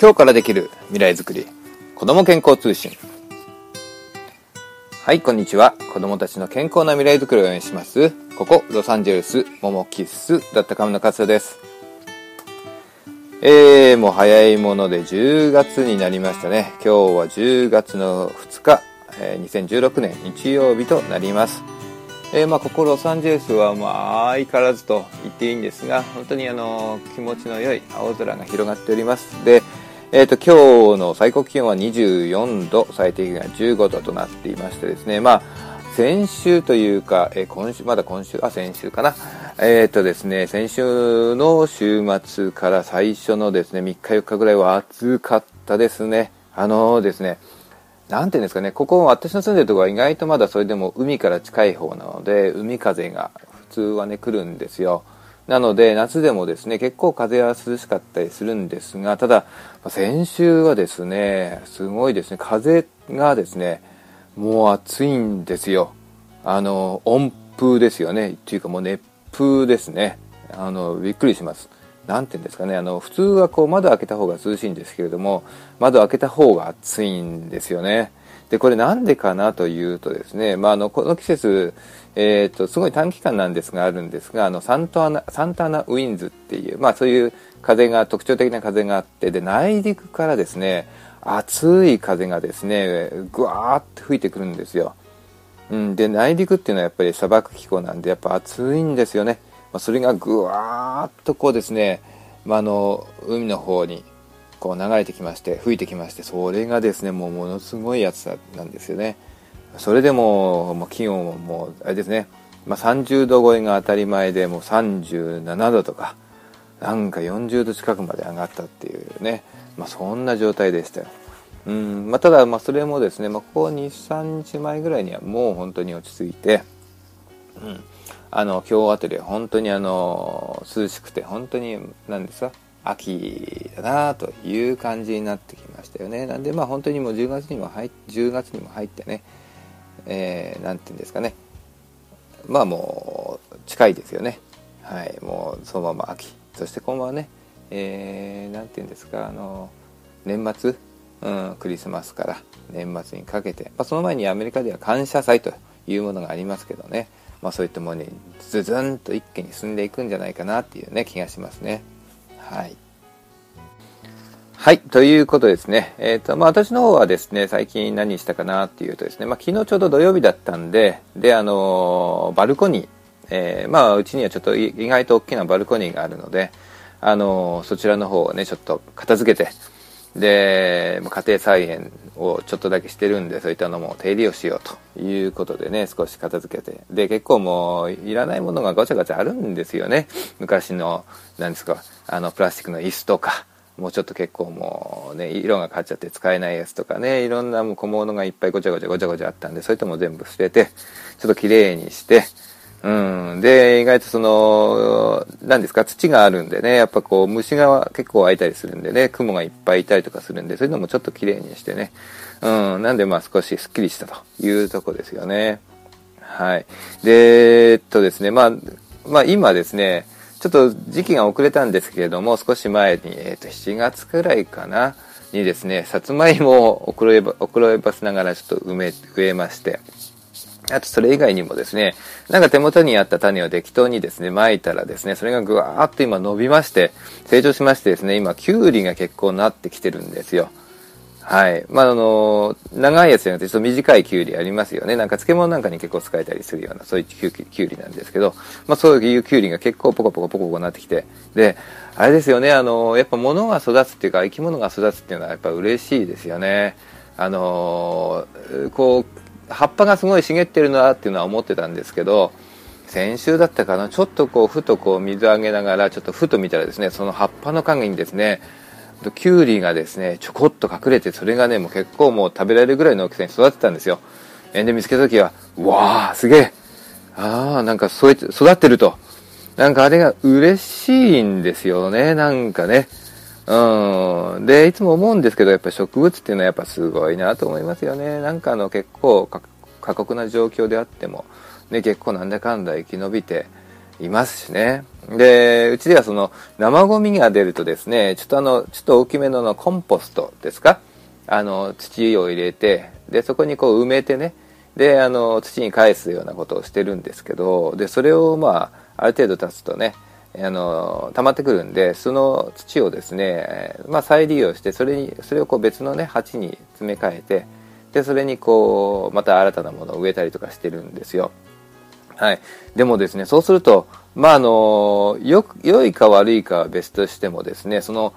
今日からできる未来づくり子ども健康通信。はいこんにちは。子どもたちの健康な未来づくりを応援します。ここロサンゼルスモモキッスだった亀の勝です。えー、もう早いもので10月になりましたね。今日は10月の2日、えー、2016年日曜日となります。えー、まあ、ここロサンゼルスはまあ相変わらずと言っていいんですが本当にあの気持ちの良い青空が広がっております。で、えーと、今日の最高気温は24度最低気温が15度となっていましてですね。まあ先週というか、えー、今週まだ今週あ先週かな。えっ、ー、とですね先週の週末から最初のですね3日4日ぐらいは暑かったですね。あのですねなんていうんですかね、ここ私の住んでるところは意外とまだそれでも海から近い方なので、海風が普通はね、来るんですよ。なので、夏でもですね、結構風は涼しかったりするんですが、ただ、先週はですね、すごいですね、風がですね、もう暑いんですよ。あの、温風ですよね。っていうかもう熱風ですね。あの、びっくりします。何て言うんですかねあの普通はこう窓開けた方が涼しいんですけれども窓開けた方が暑いんですよねでこれなんでかなというとですね、まあ、あのこの季節、えーと、すごい短期間なんですがあるんですがあのサンタアナサンタナウィンズっていう、まあ、そういう風が特徴的な風があってで内陸からですね暑い風がですねぐわーって吹いてくるんですよ、うん、で内陸っていうのはやっぱり砂漠気候なんでやっぱ暑いんですよね。まあ、それがぐわーっとこうですね、まあ、の海の方にこう流れてきまして吹いてきましてそれがですねもうものすごい暑さなんですよね。それでももう気温ももうあれですね、まあ、30度超えが当たり前でもう37度とかなんか40度近くまで上がったっていうね、まあ、そんな状態でしたよ。うん。まあ、ただまあそれもですね、まあ、ここ23日前ぐらいにはもう本当に落ち着いて、うん、あの今日あたりは本当にあの涼しくて本当に何ですか秋だなという感じになってきましたよね。なんでまあ本当にもう10月にも入10月にも入ってねえー、て言うんですかね。まあもう近いですよね。はい。もうそのまま秋。そして今晩はねえー、て言うんですかあの年末、うん、クリスマスから年末にかけて、まあ、その前にアメリカでは感謝祭というものがありますけどね。まあ、そういったものにズズンと一気に進んでいくんじゃないかなっていうね気がしますね。はい。はい。ということですね。えっ、ー、と、まあ、私の方はですね、最近何したかなっていうとですね、まあ、昨日ちょうど土曜日だったんで、で、あのー、バルコニー、えー、まあ、うちにはちょっと意外と大きなバルコニーがあるので、あの、そちらの方をね、ちょっと片付けて、で、家庭菜園をちょっとだけしてるんで、そういったのも手入れをしようということでね、少し片付けて。で、結構もう、いらないものがごちゃごちゃあるんですよね。昔の、何ですか、あの、プラスチックの椅子とか、もうちょっと結構もうね、色が変わっちゃって使えないやつとかね、いろんなもう小物がいっぱいごちゃごちゃごちゃごちゃあったんで、そういったも全部捨てて、ちょっと綺麗にして、うん。で、意外とその、何ですか、土があるんでね、やっぱこう、虫が結構湧いたりするんでね、雲がいっぱいいたりとかするんで、そういうのもちょっと綺麗にしてね。うん。なんで、まあ少しスッキリしたというとこですよね。はい。で、えっとですね、まあ、まあ今ですね、ちょっと時期が遅れたんですけれども、少し前に、えっと、7月くらいかな、にですね、さつまいもを遅れば、遅ればせながらちょっと埋め、植えまして、あとそれ以外にもですね、なんか手元にあった種を適当にですね、撒いたらですね、それがぐわーっと今伸びまして、成長しましてですね、今、キュウリが結構なってきてるんですよ。はい。まあ、あの、長いやつじゃなくて、ちょっと短いキュウリありますよね。なんか漬物なんかに結構使えたりするような、そういうキュウリなんですけど、まあ、そういうキュウリが結構ポコポコポコポコなってきて、で、あれですよね、あの、やっぱ物が育つっていうか、生き物が育つっていうのはやっぱ嬉しいですよね。あの、こう、葉っぱがすごい茂ってるなっていうのは思ってたんですけど先週だったかなちょっとこうふとこう水あげながらちょっとふと見たらですねその葉っぱの陰にですねとキュウリがですねちょこっと隠れてそれがねもう結構もう食べられるぐらいの大きさに育てたんですよ。で見つけた時はわあすげえ。ああなんかそうやって育ってると。なんかあれが嬉しいんですよね。なんかね。うん。で、いつも思うんですけど、やっぱ植物っていうのはやっぱすごいなと思いますよね。なんかあの結構過酷な状況であっても、ね、結構なんだかんだ生き延びて、いますしね。で、うちではその生ゴミが出るとですね、ちょっとあの、ちょっと大きめののコンポストですか？あの、土を入れて、で、そこにこう埋めてね、で、あの、土に返すようなことをしてるんですけど、で、それをまあ、ある程度経つとね、あの溜まってくるんでその土をですね、まあ、再利用してそれにそれをこう別のね鉢に詰め替えてでそれにこうまた新たなものを植えたりとかしてるんですよはい、でもですねそうするとまああのよ良いか悪いかは別としてもですねその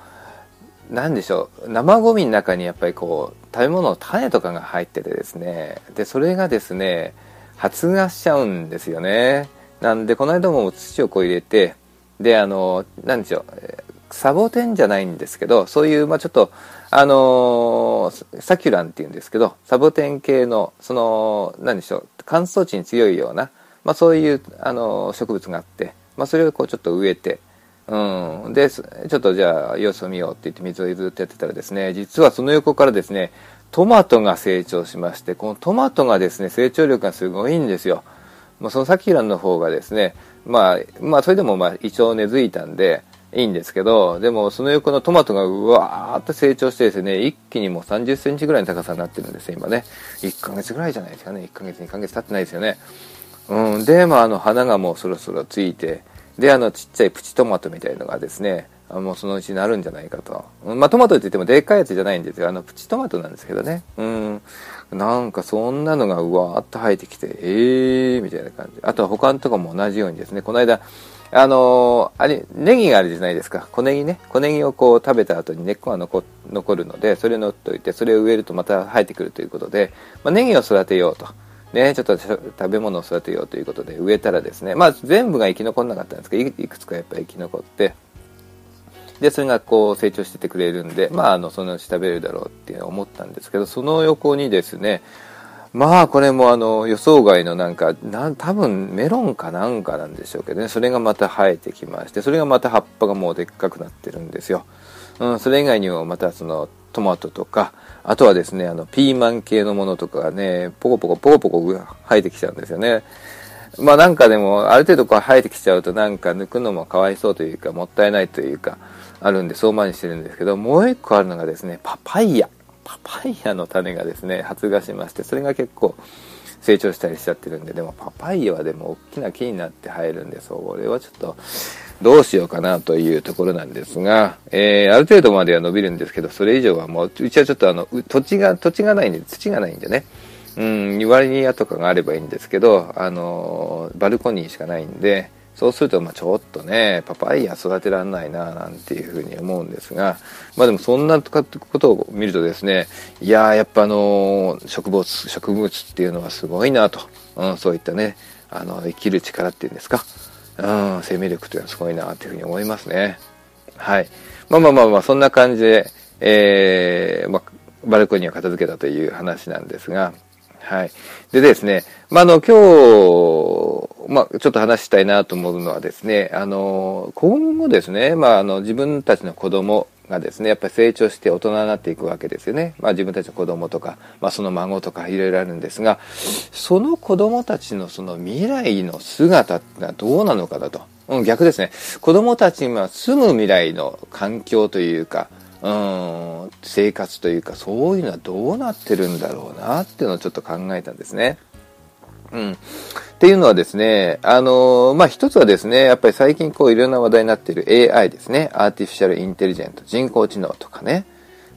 何でしょう生ゴミの中にやっぱりこう食べ物の種とかが入っててですねでそれがですね発芽しちゃうんですよね。なんでこの間も土をこう入れてであの何でしょうサボテンじゃないんですけどそういう、まあ、ちょっとあのサキュランっていうんですけどサボテン系のその何でしょう乾燥地に強いようなまあ、そういうあの植物があって、まあ、それをこうちょっと植えて、うん、でちょっとじゃあ様子を見ようって言って水をずっとやってたらですね実はその横からですねトマトが成長しましてこのトマトがですね成長力がすごいんですよ。まあ、そのサキュランの方がですねまあまあそれでもまあ一応根付いたんでいいんですけどでもその横のトマトがうわーっと成長してですね一気にもう30センチぐらいの高さになってるんですよ今ね。1ヶ月ぐらいじゃないですかね。1ヶ月2ヶ月経ってないですよね。うん、で、まあ、あの花がもうそろそろついてであのちっちゃいプチトマトみたいのがですねあもうそのうちなるんじゃないかと、まあ、トマトって言ってもでっかいやつじゃないんですよ。あのプチトマトなんですけどね。うん。なんかそんなのがうわーっと生えてきてええー、みたいな感じ。あとは他のとこも同じようにですねこの間あのー、あれネギがあるじゃないですか。小ネギね。小ネギをこう食べた後に根っこが残残るのでそれを乗っといてそれを植えるとまた生えてくるということで、まあ、ネギを育てようと。ね、ちょっと食べ物を育てようということで植えたらですね、まあ全部が生き残らなかったんですけど、いくつかやっぱり生き残って、で、それがこう成長しててくれるんで、まああの、そのうち食べれるだろうって思ったんですけど、その横にですね、まあこれもあの予想外のなんか、な多分メロンかなんかなんでしょうけどね、それがまた生えてきまして、それがまた葉っぱがもうでっかくなってるんですよ。うん、それ以外にもまたそのトマトとか、あとはですね、あの、ピーマン系のものとかがね、ポコポコポコポコ生えてきちゃうんですよね。まあなんかでも、ある程度こう生えてきちゃうとなんか抜くのもかわいそうというか、もったいないというか、あるんで相馬にしてるんですけど、もう一個あるのがですね、パパイヤ。パパイヤの種がですね、発芽しまして、それが結構成長したりしちゃってるんで、でもパパイヤはでも大きな木になって生えるんで、それはちょっと、どうしようかなというところなんですが、えー、ある程度までは伸びるんですけど、それ以上はもう、うちはちょっとあの、土地が、土地がないんで、土がないんでね、うん、2割庭とかがあればいいんですけど、あの、バルコニーしかないんで、そうすると、まあちょっとね、パパイヤ育てらんないな、なんていうふうに思うんですが、まあでもそんなことを見るとですね、いやー、やっぱあの、植物、植物っていうのはすごいなと、うん、そういったね、あの、生きる力っていうんですか、うん、生命力というのはすごいなというふうに思いますね。はい。まあまあまあまあ、そんな感じで、えー、まあ、バルコニーを片付けたという話なんですが、はい。でですね、まあ、あの、今日、まあ、ちょっと話したいなと思うのはですね、あの、今後ですね、まあ、あの、自分たちの子供がですね、やっぱり成長して大人になっていくわけですよね。まあ、自分たちの子供とか、まあ、その孫とかいろいろあるんですが、その子供たちのその未来の姿ってのはどうなのかだと。うん、逆ですね。子供たちが住む未来の環境というか、うん、生活というか、そういうのはどうなってるんだろうなっていうのをちょっと考えたんですね。うん。っていうのはですね、あのまあ、一つはですね、やっぱり最近こういろんな話題になっている AI ですね。アーティフィシャルインテリジェント、人工知能とかね。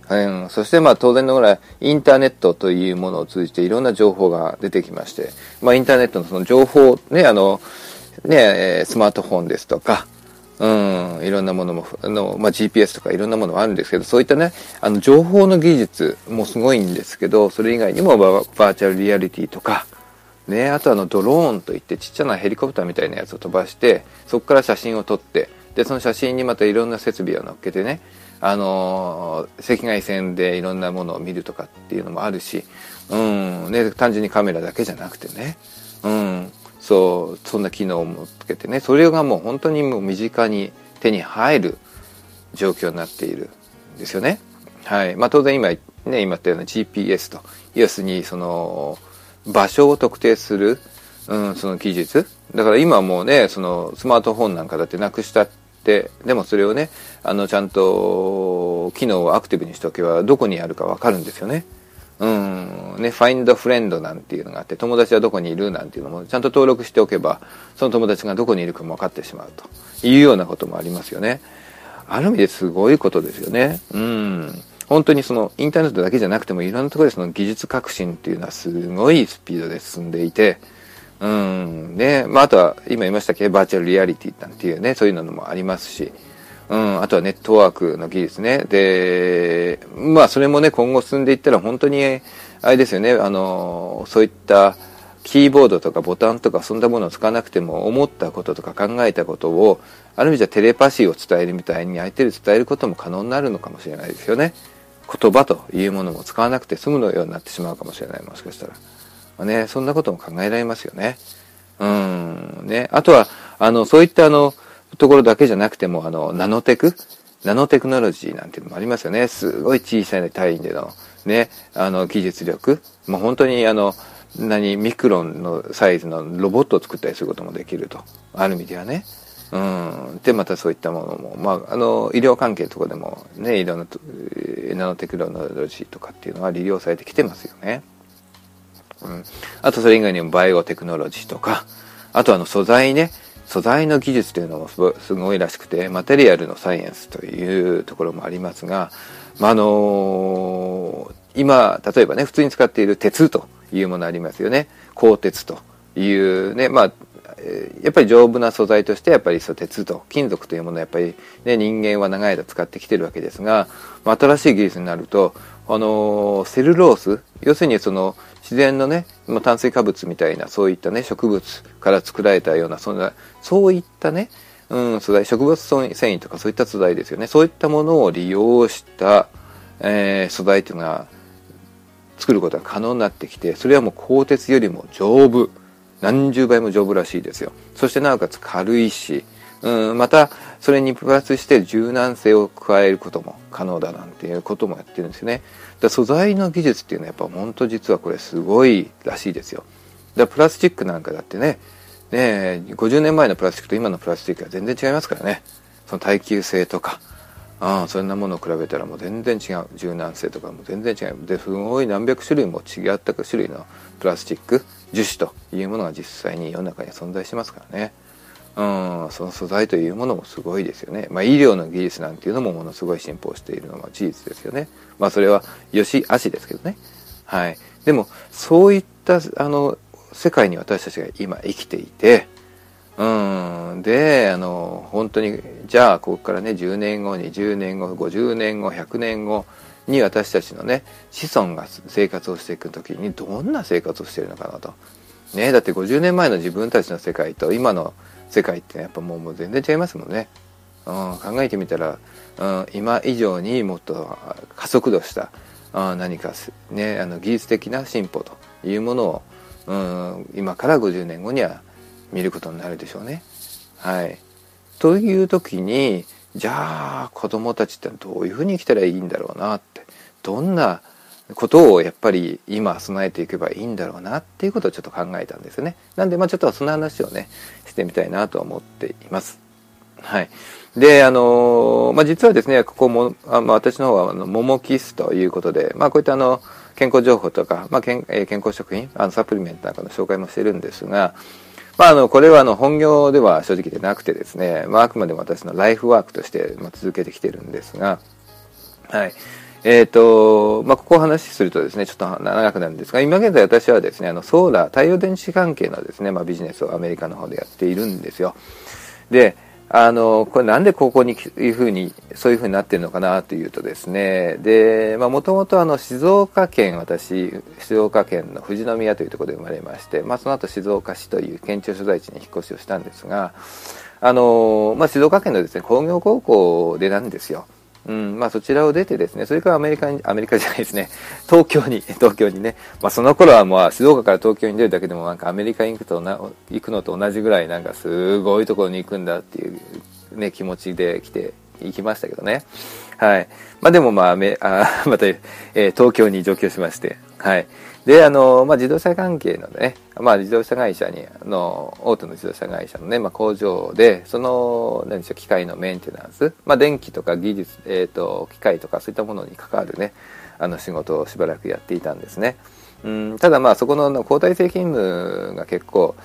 うん、そしてまあ当然のぐらいインターネットというものを通じていろんな情報が出てきまして、まあインターネットのその情報、ね、あの、ね、スマートフォンですとか、うん、いろんなものも、あの、まあ、GPS とかいろんなものもあるんですけど、そういったね、あの、情報の技術もすごいんですけど、それ以外にもバーチャルリアリティとか、ね、あとあのドローンといってちっちゃなヘリコプターみたいなやつを飛ばしてそこから写真を撮ってでその写真にまたいろんな設備を乗っけてねあのー、赤外線でいろんなものを見るとかっていうのもあるし、うんね、単純にカメラだけじゃなくてね、うん、そうそんな機能もつけてねそれがもう本当にもう身近に手に入る状況になっているんですよね。はいまあ、当然今ね今言ったような GPS と要するにその場所を特定する、うん、その技術。だから今もうね、そのスマートフォンなんかだってなくしたって、でもそれをね、あの、ちゃんと機能をアクティブにしておけばどこにあるかわかるんですよね。うん、ね、find friend なんていうのがあって、友達はどこにいるなんていうのもちゃんと登録しておけば、その友達がどこにいるかも分かってしまうというようなこともありますよね。ある意味ですごいことですよね。うん。本当にそのインターネットだけじゃなくてもいろんなところでその技術革新っていうのはすごいスピードで進んでいて、うん。ね、まああとは今言いましたけ？どバーチャルリアリティなんていうね、そういうのもありますし、うん、あとはネットワークの技術ね。で、まあそれもね、今後進んでいったら本当に、あれですよね、あの、そういったキーボードとかボタンとかそんなものを使わなくても思ったこととか考えたことを、ある意味じゃテレパシーを伝えるみたいに相手に伝えることも可能になるのかもしれないですよね。言葉というものも使わなくて済むのようになってしまうかもしれない、もしかしたら。まあ、ね、そんなことも考えられますよね。うん、ね。あとは、あの、そういったあの、ところだけじゃなくても、あの、ナノテク？ナノテクノロジーなんていうのもありますよね。すごい小さい単位での、ね、あの、技術力。もう本当にあの、何、ミクロンのサイズのロボットを作ったりすることもできると。ある意味ではね。うん。で、またそういったものも、まあ、あの、医療関係とかでもね、いろんなナノテクノロジーとかっていうのは利用されてきてますよね。うん。あとそれ以外にもバイオテクノロジーとか、あとあの素材ね、素材の技術というのもすごいらしくて、マテリアルのサイエンスというところもありますが、まあ、のー、今、例えばね、普通に使っている鉄というものありますよね。鋼鉄というね、まあ、やっぱり丈夫な素材としてやっぱりそう鉄と金属というものをやっぱり、ね、人間は長い間使ってきてるわけですが、まあ、新しい技術になるとあのセルロース要するにその自然のね炭水化物みたいなそういったね植物から作られたようなそんなそういったね、うん、素材植物繊維とかそういった素材ですよね。そういったものを利用した、えー、素材っていうのが作ることが可能になってきてそれはもう鋼鉄よりも丈夫。何十倍も丈夫らしいですよ。そしてなおかつ軽いし、うん、またそれにプラスして柔軟性を加えることも可能だなんていうこともやってるんですよね。だ素材の技術っていうのはやっぱ本当実はこれすごいらしいですよ。だプラスチックなんかだってねね50年前のプラスチックと今のプラスチックは全然違いますからね。その耐久性とかああそんなものを比べたらもう全然違う。柔軟性とかも全然違う。ですごい何百種類も違った種類のプラスチック樹脂というものが実際に世の中に存在しますからね。うんその素材というものもすごいですよね、まあ、医療の技術なんていうのもものすごい進歩しているのは事実ですよね。まあそれはよし悪しですけどね。はい。でもそういったあの世界に私たちが今生きていてうんであの本当にじゃあここからね10年後20年後50年後100年後に私たちのね子孫が生活をしていく時にどんな生活をしてるのかなと。ねだって50年前の自分たちの世界と今の世界ってやっぱもうもう全然違いますもんね。うん、考えてみたら、うん、今以上にもっと加速度した、うん、何か、ね、あの技術的な進歩というものを、うん、今から50年後には見ることになるでしょうね。はい、という時にじゃあ子供たちってどういうふうに生きたらいいんだろうなってどんなことをやっぱり今備えていけばいいんだろうなっていうことをちょっと考えたんですよね。なんでまあちょっとその話をねしてみたいなと思っています。はい。で、あのまあ、実はですね、ここも、あまあ、私の方は、あの、モモキスということで、まあ、こういったあの、健康情報とか、まあ、健健康食品、あの、サプリメントなんかの紹介もしてるんですが、まあ、あの、これはあの、本業では正直でなくてですね、まあ、あくまでも私のライフワークとして、まあ、続けてきてるんですが、はい。えっ、ー、と、まあ、ここを話しするとですね、ちょっと長くなるんですが、今現在私はですね、あの、ソーラー、太陽電池関係のですね、まあ、ビジネスをアメリカの方でやっているんですよ。で、あの、これなんでここにいうふうに、そういうふうになってるのかなというとですね、で、まあもともとあの静岡県、私、静岡県の富士宮というところで生まれまして、まあその後静岡市という県庁所在地に引っ越しをしたんですが、あの、まあ静岡県のですね、工業高校でなんですよ。うん、まあそちらを出てですね、それからアメリカに、アメリカじゃないですね、東京に、東京にね、まあその頃はもう静岡から東京に出るだけでもなんかアメリカに行くとな、行くのと同じぐらいなんかすごいところに行くんだっていうね、気持ちで来て、行きましたけどね。はい。まあでもまあ、あ また、えー、東京に上京しまして、はい。で、あの、まあ、自動車関係のね、まあ、自動車会社に、あの、大手の自動車会社のね、まあ、工場で、その、何でしょう、機械のメンテナンス、まあ、電気とか技術、えっ、ー、と、機械とかそういったものに関わるね、あの仕事をしばらくやっていたんですね。うん、ただまあそこの交代制勤務が結構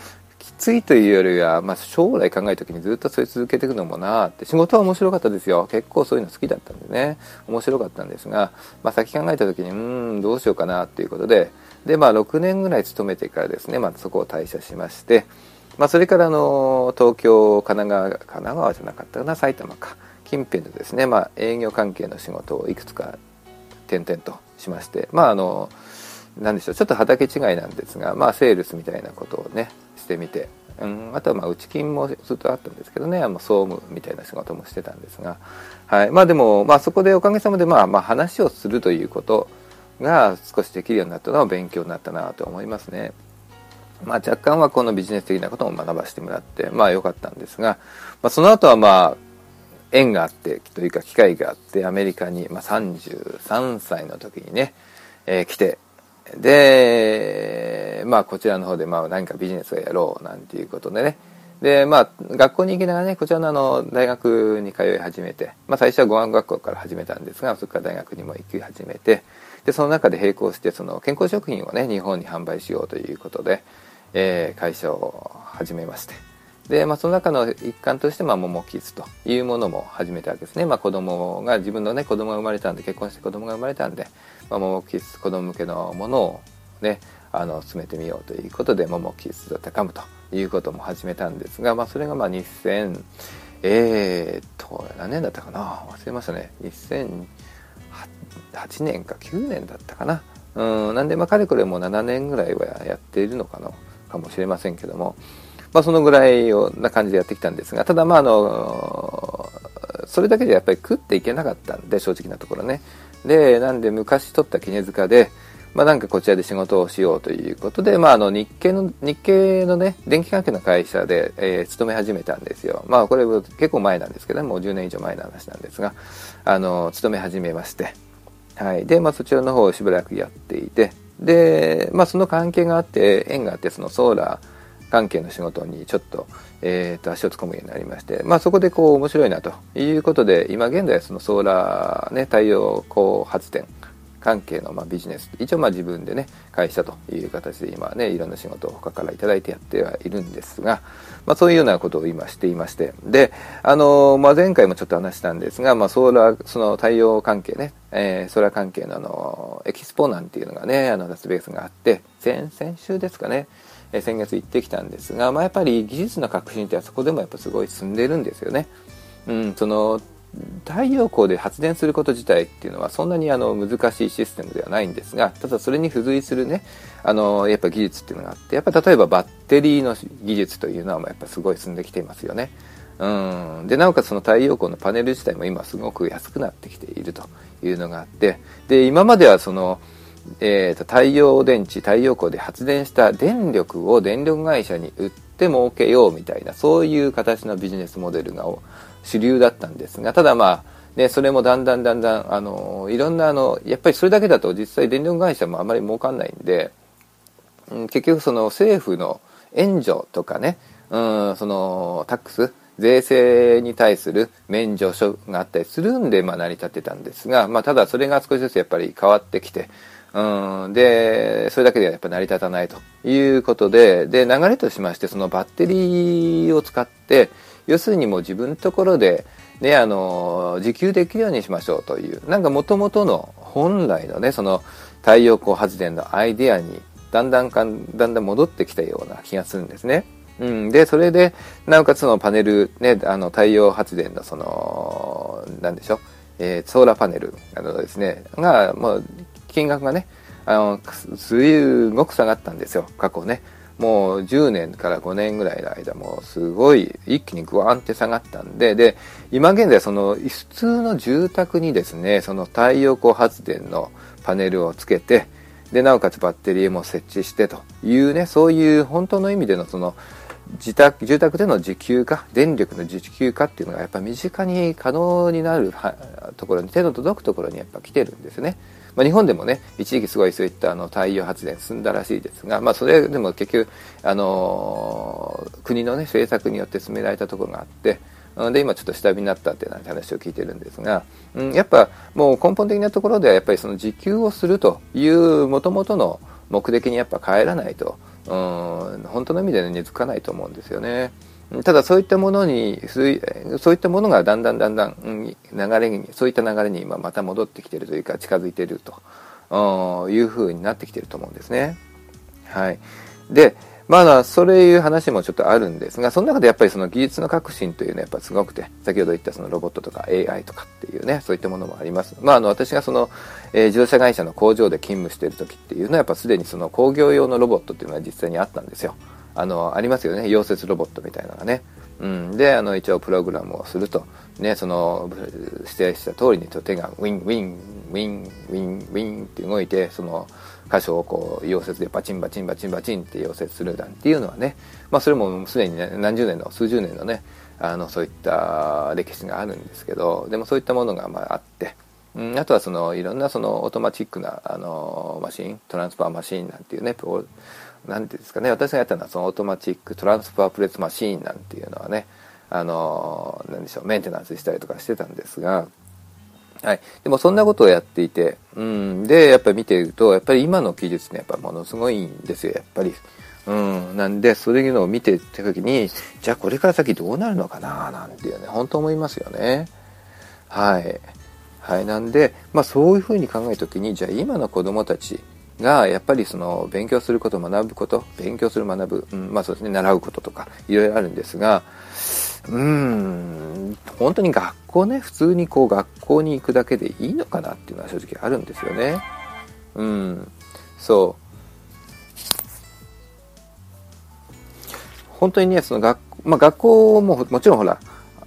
きついというよりは、まあ、将来考えた時にずっとそれ続けていくのもなって。仕事は面白かったですよ。結構そういうの好きだったんでね。面白かったんですが、まあ、先考えた時にうんどうしようかなっていうことで。で、まあ、6年ぐらい勤めてからですね、まあ、そこを退社しまして、まあ、それからの東京神奈川神奈川じゃなかったかな埼玉か。近辺でですね、まあ、営業関係の仕事をいくつか転々としまして。まああの何でしょうちょっと畑違いなんですがまあセールスみたいなことをねしてみて、うん、あとはまあ内勤もずっとあったんですけどねあの総務みたいな仕事もしてたんですが、はい、まあでも、まあ、そこでおかげさまで、まあ、まあ話をするということが少しできるようになったのは勉強になったなと思いますね。まあ、若干はこのビジネス的なことも学ばせてもらってまあ良かったんですが、まあ、その後はまあ縁があってというか機会があってアメリカに、まあ、33歳の時にね、えー、来てで、まあ、こちらの方で、まあ、何かビジネスをやろうなんていうことでね。で、まあ、学校に行きながらね、こちらのあの、大学に通い始めて、まあ、最初は語学学校から始めたんですが、そこから大学にも行き始めて、で、その中で並行して、その、健康食品をね、日本に販売しようということで、えー、会社を始めまして。で、まあ、その中の一環として、まあ、モモキッズというものも始めたわけですね。まあ、子供が、自分のね、子供が生まれたんで、結婚して子供が生まれたんで、まあ、モモキッズ子供向けのものをねあの進めてみようということでモモキッズを高むということも始めたんですが、まあ、それがまあ2000えー、っと何年だったかな？忘れましたね。2008年か9年だったかな？うんなんでまあかれこれもう7年ぐらいはやっているのかな？かもしれませんけども。まあそのぐらいな感じでやってきたんですがただまああのそれだけでやっぱり食っていけなかったんで正直なところねで、なんで昔取った絹塚で、まあなんかこちらで仕事をしようということで、まああの日系の、日系のね、電気関係の会社で、えー、勤め始めたんですよ。まあこれ結構前なんですけど、もう10年以上前の話なんですが、あの、勤め始めまして、はい。で、まあそちらの方をしばらくやっていて、で、まあその関係があって、縁があって、そのソーラー、関係の仕事にちょっと,、えー、と足を突っ込むようになりまして、まあ、そこでこう面白いなということで今現在そのソーラー、ね、太陽光発電関係のまあビジネス一応まあ自分でね会社という形で今ねいろんな仕事を他から頂いてやってはいるんですが、まあ、そういうようなことを今していましてであの、まあ、前回もちょっと話したんですが、まあ、ソーラーその太陽関係ね、えー、ソーラー関係のあのエキスポなんていうのがねあのラスベースがあって先々週ですかねえ先月行ってきたんですが、まあ、やっぱり技術の革新ってあそこでもやっぱすごい進んでるんですよね。うん、その太陽光で発電すること自体っていうのはそんなにあの難しいシステムではないんですがただそれに付随するねあのやっぱ技術っていうのがあってやっぱ例えばバッテリーの技術というのはやっぱすごい進んできていますよね。うん、でなおかつその太陽光のパネル自体も今すごく安くなってきているというのがあってで今まではそのえーと、太陽電池太陽光で発電した電力を電力会社に売って儲けようみたいなそういう形のビジネスモデルが主流だったんですがただまあね、それもだんだんだんだん、あの、いろんな、あの、やっぱりそれだけだと実際電力会社もあまり儲かんないんで、うん、結局その政府の援助とかね、うん、そのタックス、税制に対する免除書があったりするんで、まあ成り立ってたんですが、まあただそれが少しずつやっぱり変わってきて、うん、で、それだけではやっぱ成り立たないということで、で、流れとしまして、そのバッテリーを使って、要するにもう自分のところで、ね、あの、自給できるようにしましょうという、なんか元々の本来のね、その太陽光発電のアイデアに、だんだんかん、だんだん戻ってきたような気がするんですね。うん、で、それで、なおかつそのパネル、ね、あの、太陽発電のその、なんでしょう、えー、ソーラーパネルなどですね、が、もう、金額がね、あの、すごく下がったんですよ、過去ね。もう10年から5年ぐらいの間もすごい一気にグワンって下がったんで、で、今現在その普通の住宅にですね、その太陽光発電のパネルをつけて、で、なおかつバッテリーも設置してというね、そういう本当の意味でのその自宅住宅での自給化電力の自給化っていうのがやっぱ身近に可能になるところに手の届くところにやっぱ来てるんですね。まあ、日本でもね一時期すごいそういったあの太陽発電進んだらしいですが、まあ、それでも結局、あのー、国の、ね、政策によって進められたところがあってで今ちょっと下火になったっていう話を聞いてるんですが、うん、やっぱもう根本的なところではやっぱりその自給をするというもともとの目的にやっぱ帰らないと、うん、本当の意味で根付かないと思うんですよね。ただそういったものにそういったものがだんだんだんだん流れにそういった流れに今また戻ってきているというか近づいているというふうになってきていると思うんですね。はい、でまだそういう話もちょっとあるんですがその中でやっぱりその技術の革新というのはやっぱすごくて先ほど言ったそのロボットとか AI とかっていうねそういったものもあります。まああの私がその、えー、自動車会社の工場で勤務している時っていうのはやっぱすでにその工業用のロボットっていうのは実際にあったんですよ。あのありますよね。溶接ロボットみたいなのがね。うん、であの一応プログラムをすると、ね、その指定した通りに手がウィンウィンウィンウィンウィンって動いてその箇所をこう溶接でバチンバチンバチンバチンって溶接するなんていうのはね、まあ、それもすでに、ね、何十年の数十年のねあのそういった歴史があるんですけどでもそういったものがまああって、うん、あとはそのいろんなそのオートマチックなあのマシントランスファーマシンなんていうねなんていうんですかね私がやったのはそのオートマチックトランスファープレスマシーンなんていうのはねあの何でしょうメンテナンスしたりとかしてたんですが、はい、でもそんなことをやっていて、うん、でやっぱり見ているとやっぱり今の技術ねやっぱものすごいんですよやっぱり。うん、なんでそういうのを見ていった時にじゃあこれから先どうなるのかななんていうね本当思いますよね。はい。はい、なんで、まあ、そういうふうに考えた時にじゃあ今の子供たちがやっぱりその勉強すること学ぶこと勉強する学ぶ、うん、まあそうですね習うこととかいろいろあるんですがうん本当に学校ね普通にこう学校に行くだけでいいのかなっていうのは正直あるんですよね。うんそう本当にねその学,、まあ、学校ももちろんほら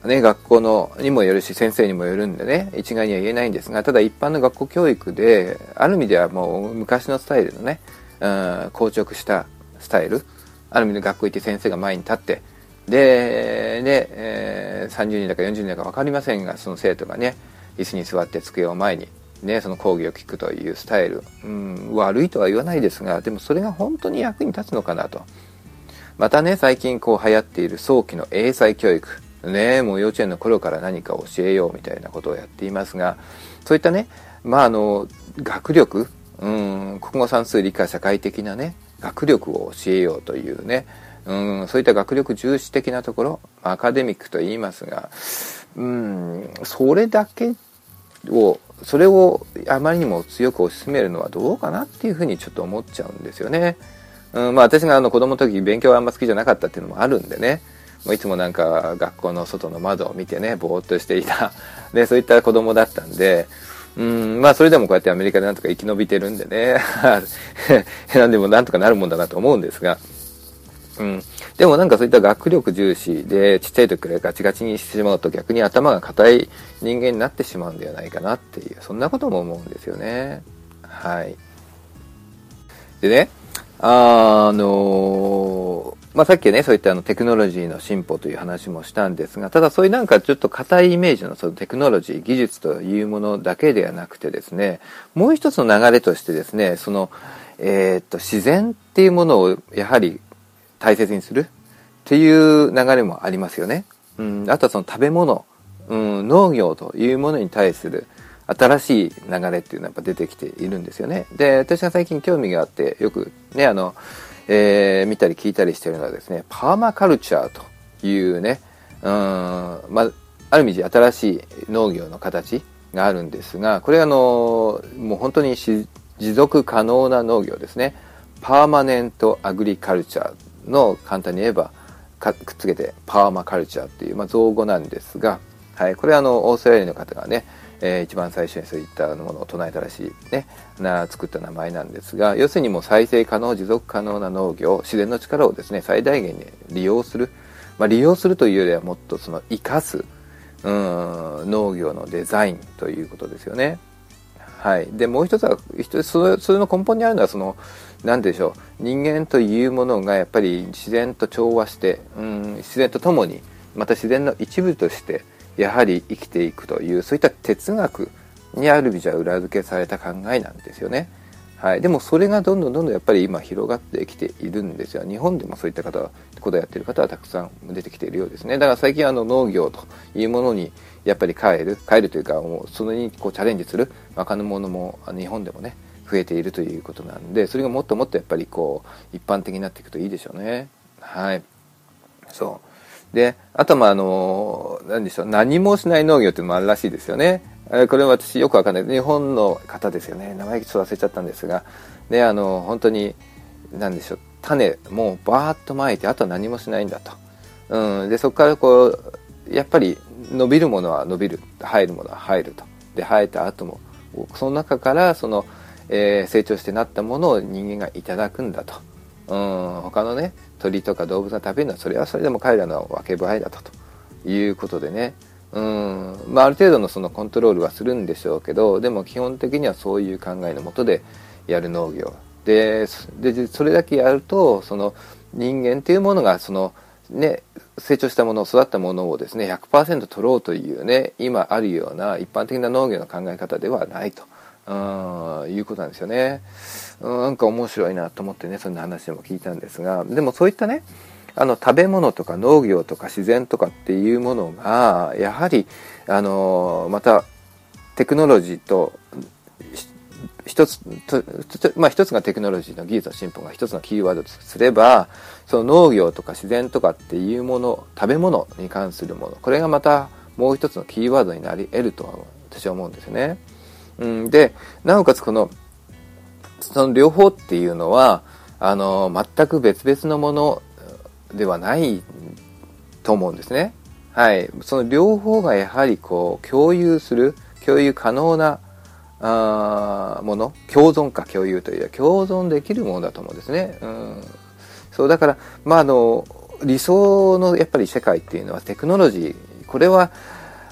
ね、学校のにもよるし先生にもよるんでね一概には言えないんですがただ一般の学校教育である意味ではもう昔のスタイルのね、うん、硬直したスタイルある意味で学校行って先生が前に立ってでで、えー、30人だか40人だか分かりませんがその生徒がね椅子に座って机を前にね、その講義を聞くというスタイル、うん、悪いとは言わないですがでもそれが本当に役に立つのかなと。またね最近こう流行っている早期の英才教育。ねもう幼稚園の頃から何か教えようみたいなことをやっていますがそういったねまああの学力うん国語算数理科社会的なね学力を教えようというねうんそういった学力重視的なところアカデミックと言いますがうんそれだけをそれをあまりにも強く推し進めるのはどうかなっていうふうにちょっと思っちゃうんですよね。うんまあ、私があの子供の時勉強はあんま好きじゃなかったっていうのもあるんでねいつもなんか学校の外の窓を見てねぼーっとしていた。でそういった子供だったんでうんまあそれでもこうやってアメリカでなんとか生き延びてるんでね。何でもなんとかなるもんだなと思うんですが。うん、でもなんかそういった学力重視でちっちゃい時からガチガチにしてしまうと逆に頭が硬い人間になってしまうんではないかなっていうそんなことも思うんですよね。はい。でねあのまあ、さっきね、そういったあのテクノロジーの進歩という話もしたんですが、ただそういうなんかちょっと硬いイメージのそのテクノロジー、技術というものだけではなくてですね、もう一つの流れとしてですね、その、えー、っと、自然っていうものをやはり大切にするっていう流れもありますよね。うん、あとはその食べ物、うん、農業というものに対する新しい流れっていうのはやっぱ出てきているんですよね。で、私が最近興味があって、よくね、あの、えー、見たり聞いたりしてるのはですねパーマカルチャーというねうん、まあ、ある意味新しい農業の形があるんですがこれあのもう本当に持続可能な農業ですね。パーマネントアグリカルチャーの簡単に言えばくっつけてパーマカルチャーっていう、まあ、造語なんですが、はい、これあのオーストラリアの方がねえー、一番最初にそういったものを唱えたらしいね。な作った名前なんですが要するにもう再生可能持続可能な農業自然の力をですね最大限に利用する、まあ、利用するというよりはもっとその生かすうん農業のデザインということですよね。はい、でもう一つはそれそれの根本にあるのはその何でしょう人間というものがやっぱり自然と調和して、うん、自然とともにまた自然の一部としてやはり生きていくというそういった哲学にある意味じゃ裏付けされた考えなんですよね。はい、でもそれがどんどんどんどんやっぱり今広がってきているんですよ。日本でもそういった方ことをやってる方はたくさん出てきているようですね。だから最近あの農業というものにやっぱり変える変えるというかもうそれにこうチャレンジする若者も日本でもね増えているということなんでそれがもっともっとやっぱりこう一般的になっていくといいでしょうね。はい。そう。であとまああの何でしょう何もしない農業っていうのもあるらしいですよね。これは私よくわかんない。日本の方ですよね。名前ちょっと忘れちゃったんですが。ねあの本当に何でしょう種もうバーッとまいてあとは何もしないんだと、うん、でそこからこうやっぱり伸びるものは伸びる。生えるものは生えると。で生えた後もその中からその、えー、成長してなったものを人間がいただくんだと、うん、他のね鳥とか動物が食べるのはそれはそれでも彼らの分け前だとということでねうんまあ、ある程度のそのコントロールはするんでしょうけどでも基本的にはそういう考えのもとでやる農業ででそれだけやるとその人間っていうものがその、ね、成長したもの育ったものをですね100%取ろうというね今あるような一般的な農業の考え方ではないと。うんいうことなんですよね。うんなんか面白いなと思ってねそんな話も聞いたんですがでもそういったねあの食べ物とか農業とか自然とかっていうものがやはりあのまたテクノロジーと一つまあ一つがテクノロジーの技術の進歩が一つのキーワードとすればその農業とか自然とかっていうもの食べ物に関するものこれがまたもう一つのキーワードになり得るとは私は思うんですよね。うん、でなおかつこのその両方っていうのはあの全く別々のものではないと思うんですね。はい。その両方がやはりこう共有する、共有可能なあもの、共存か共有というよりは共存できるものだと思うんですね。うん。そう、だから、まあ、あの、理想のやっぱり世界っていうのはテクノロジー、これは、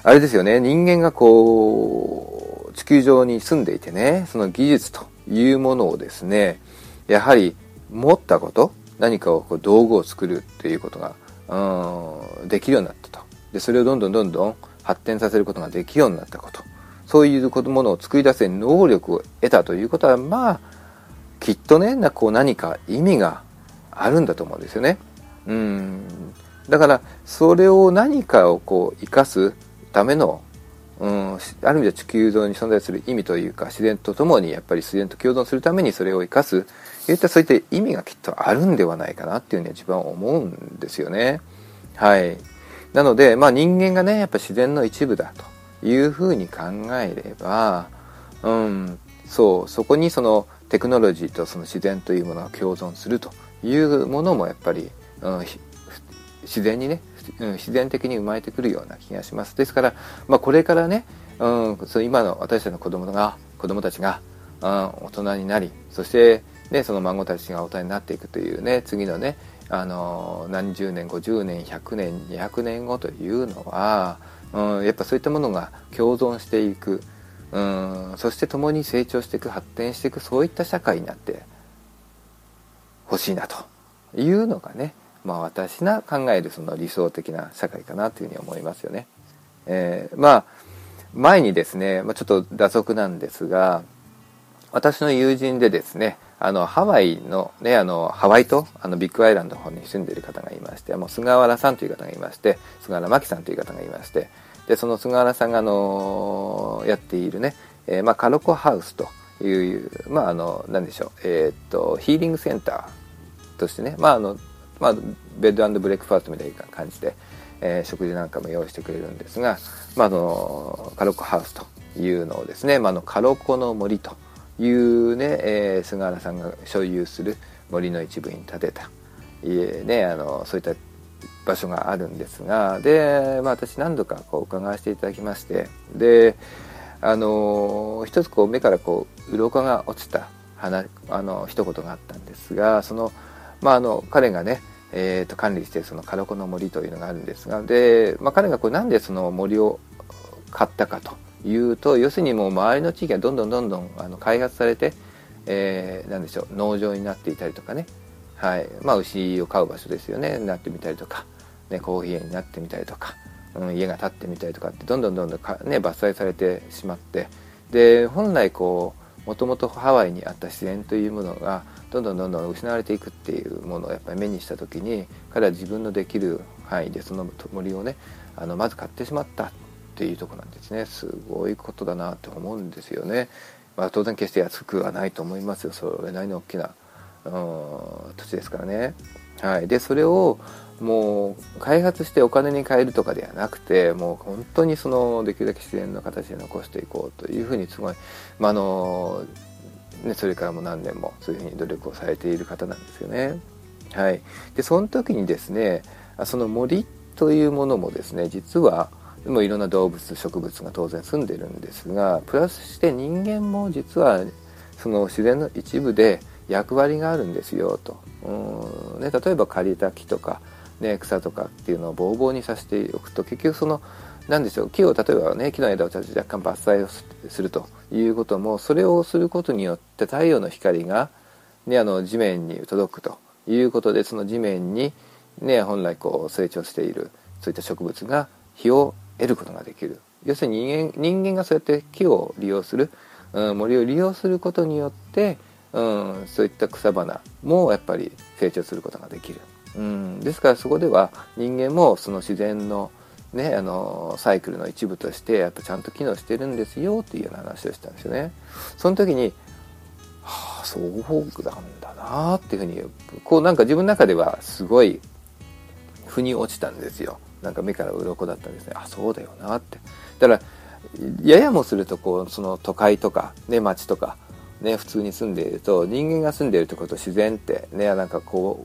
あれですよね、人間がこう、地球上に住んでいてね、その技術というものをですね、やはり持ったこと、何かをこう道具を作るっていうことが、うん、できるようになったと。で、それをどんどんどんどん発展させることができるようになったこと。そういうものを作り出せる能力を得たということは、まあ、きっとね、なこう何か意味があるんだと思うんですよね。うん。だから、それを何かをこう生かすための、うん、ある意味では地球上に存在する意味というか、自然とともにやっぱり自然と共存するためにそれを生かすいったそういった意味がきっとあるんではないかなっていうふうに自分は思うんですよね。はい。なので、まあ人間がね、やっぱ自然の一部だというふうに考えれば、うん、そう、そこにそのテクノロジーとその自然というものが共存するというものもやっぱり、うん、自然にね、自然的に生まれてくるような気がします。ですから、まあこれからね、うん、そう今の私たちの子供が、子供たちが、うん、大人になり、そしてでその孫たちが大人になっていくというね次のねあの何十年50年100年200年後というのは、うん、やっぱそういったものが共存していく、うん、そして共に成長していく発展していくそういった社会になってほしいなというのがね、まあ、私が考えるその理想的な社会かなというふうに思いますよね。えー、まあ前にですね、まあ、ちょっと打足なんですが私の友人でですねあのハワイのねあのハワイ島あのビッグアイランドの方に住んでいる方がいましてもう菅原さんという方がいまして菅原真紀さんという方がいましてでその菅原さんがあのやっているね、えー、まあ、カロコハウスというまああの何でしょうえー、っとヒーリングセンターとしてねまああのまあ、ベッドブレックファーストみたいな感じで、えー、食事なんかも用意してくれるんですが、まあ、のカロコハウスというのをですね、まあ、あのカロコの森というね、えー、菅原さんが所有する森の一部に建てた家ねあのそういった場所があるんですがで、まあ、私何度かこう伺わせていただきましてであの一つこう目からこう鱗が落ちた話あの一言があったんですがその,、まあ、あの彼がねえー、と管理しているそのカロコの森というのがあるんですがで、まあ、彼がこうなんでその森を買ったかというと要するにもう周りの地域がどんどんどんどんあの開発されて、えー、なんでしょう農場になっていたりとかね、はい。まあ、牛を飼う場所ですよね。なってみたりとか、ね、コーヒー園になってみたりとか、うん、家が建ってみたりとかってどんどんどんどん、ね、伐採されてしまって。で本来こうもともとハワイにあった自然というものがどんどんどんどん失われていくっていうものをやっぱり目にした時に彼は自分のできる範囲でその森をねあのまず買ってしまったっていうとこなんですね。すごいことだなと思うんですよね、まあ、当然決して安くはないと思いますよ。それなりの大きな、土地ですからね。はい。でそれをもう開発してお金に換えるとかではなくてもう本当にそのできるだけ自然の形で残していこうというふうにすごい、まあ、のね、それからも何年もそういうふうに努力をされている方なんですよね。はい、でその時にですねその森というものもですね実はもういろんな動物植物が当然住んでるんですがプラスして人間も実はその自然の一部で役割があるんですよと、うん。ね、例えば借りた木とか、ね、草とかっていうのをボーボーにさせておくと結局その何でしょう木を例えばね木の枝を若干伐採をするということもそれをすることによって太陽の光が、ね、あの地面に届くということでその地面に、ね、本来こう成長しているそういった植物が日を得ることができる。要するに人間人間がそうやって木を利用する、うん、森を利用することによって、うん、そういった草花もやっぱり成長することができる、うん、ですからそこでは人間もその自然のね、あのサイクルの一部としてやっぱちゃんと機能してるんですよっていうような話をしたんですよね。その時にはあそうなんだなっていうふうにこうなんか自分の中ではすごい腑に落ちたんですよ。なんか目から鱗だったんですね。あそうだよなって。だからややもするとこうその都会とかね町とかね普通に住んでいると人間が住んでいるところと自然ってねなんかこ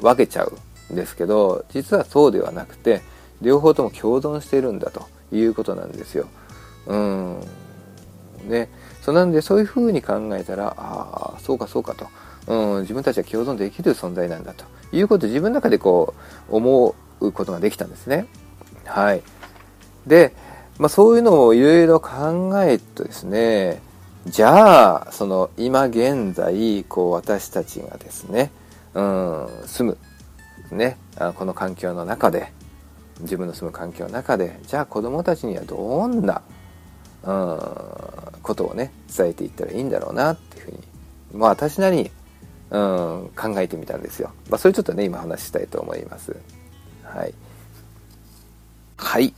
う分けちゃうんですけど実はそうではなくて両方とも共存しているんだということなんですよ。うん。ね、そうなんでそういうふうに考えたらああそうかそうかと、うん、自分たちは共存できる存在なんだと。いうことを自分の中でこう思うことができたんですね。はい、で、まあ、そういうのをいろいろ考えるとですねじゃあその今現在こう私たちがですね、うん、住む、ね、この環境の中で自分の住む環境の中でじゃあ子どもたちにはどんな、うん、ことをね伝えていったらいいんだろうなっていうふうにまあ私なりに、うん、考えてみたんですよ。まあ、それちょっとね今話したいと思います。はい。はい。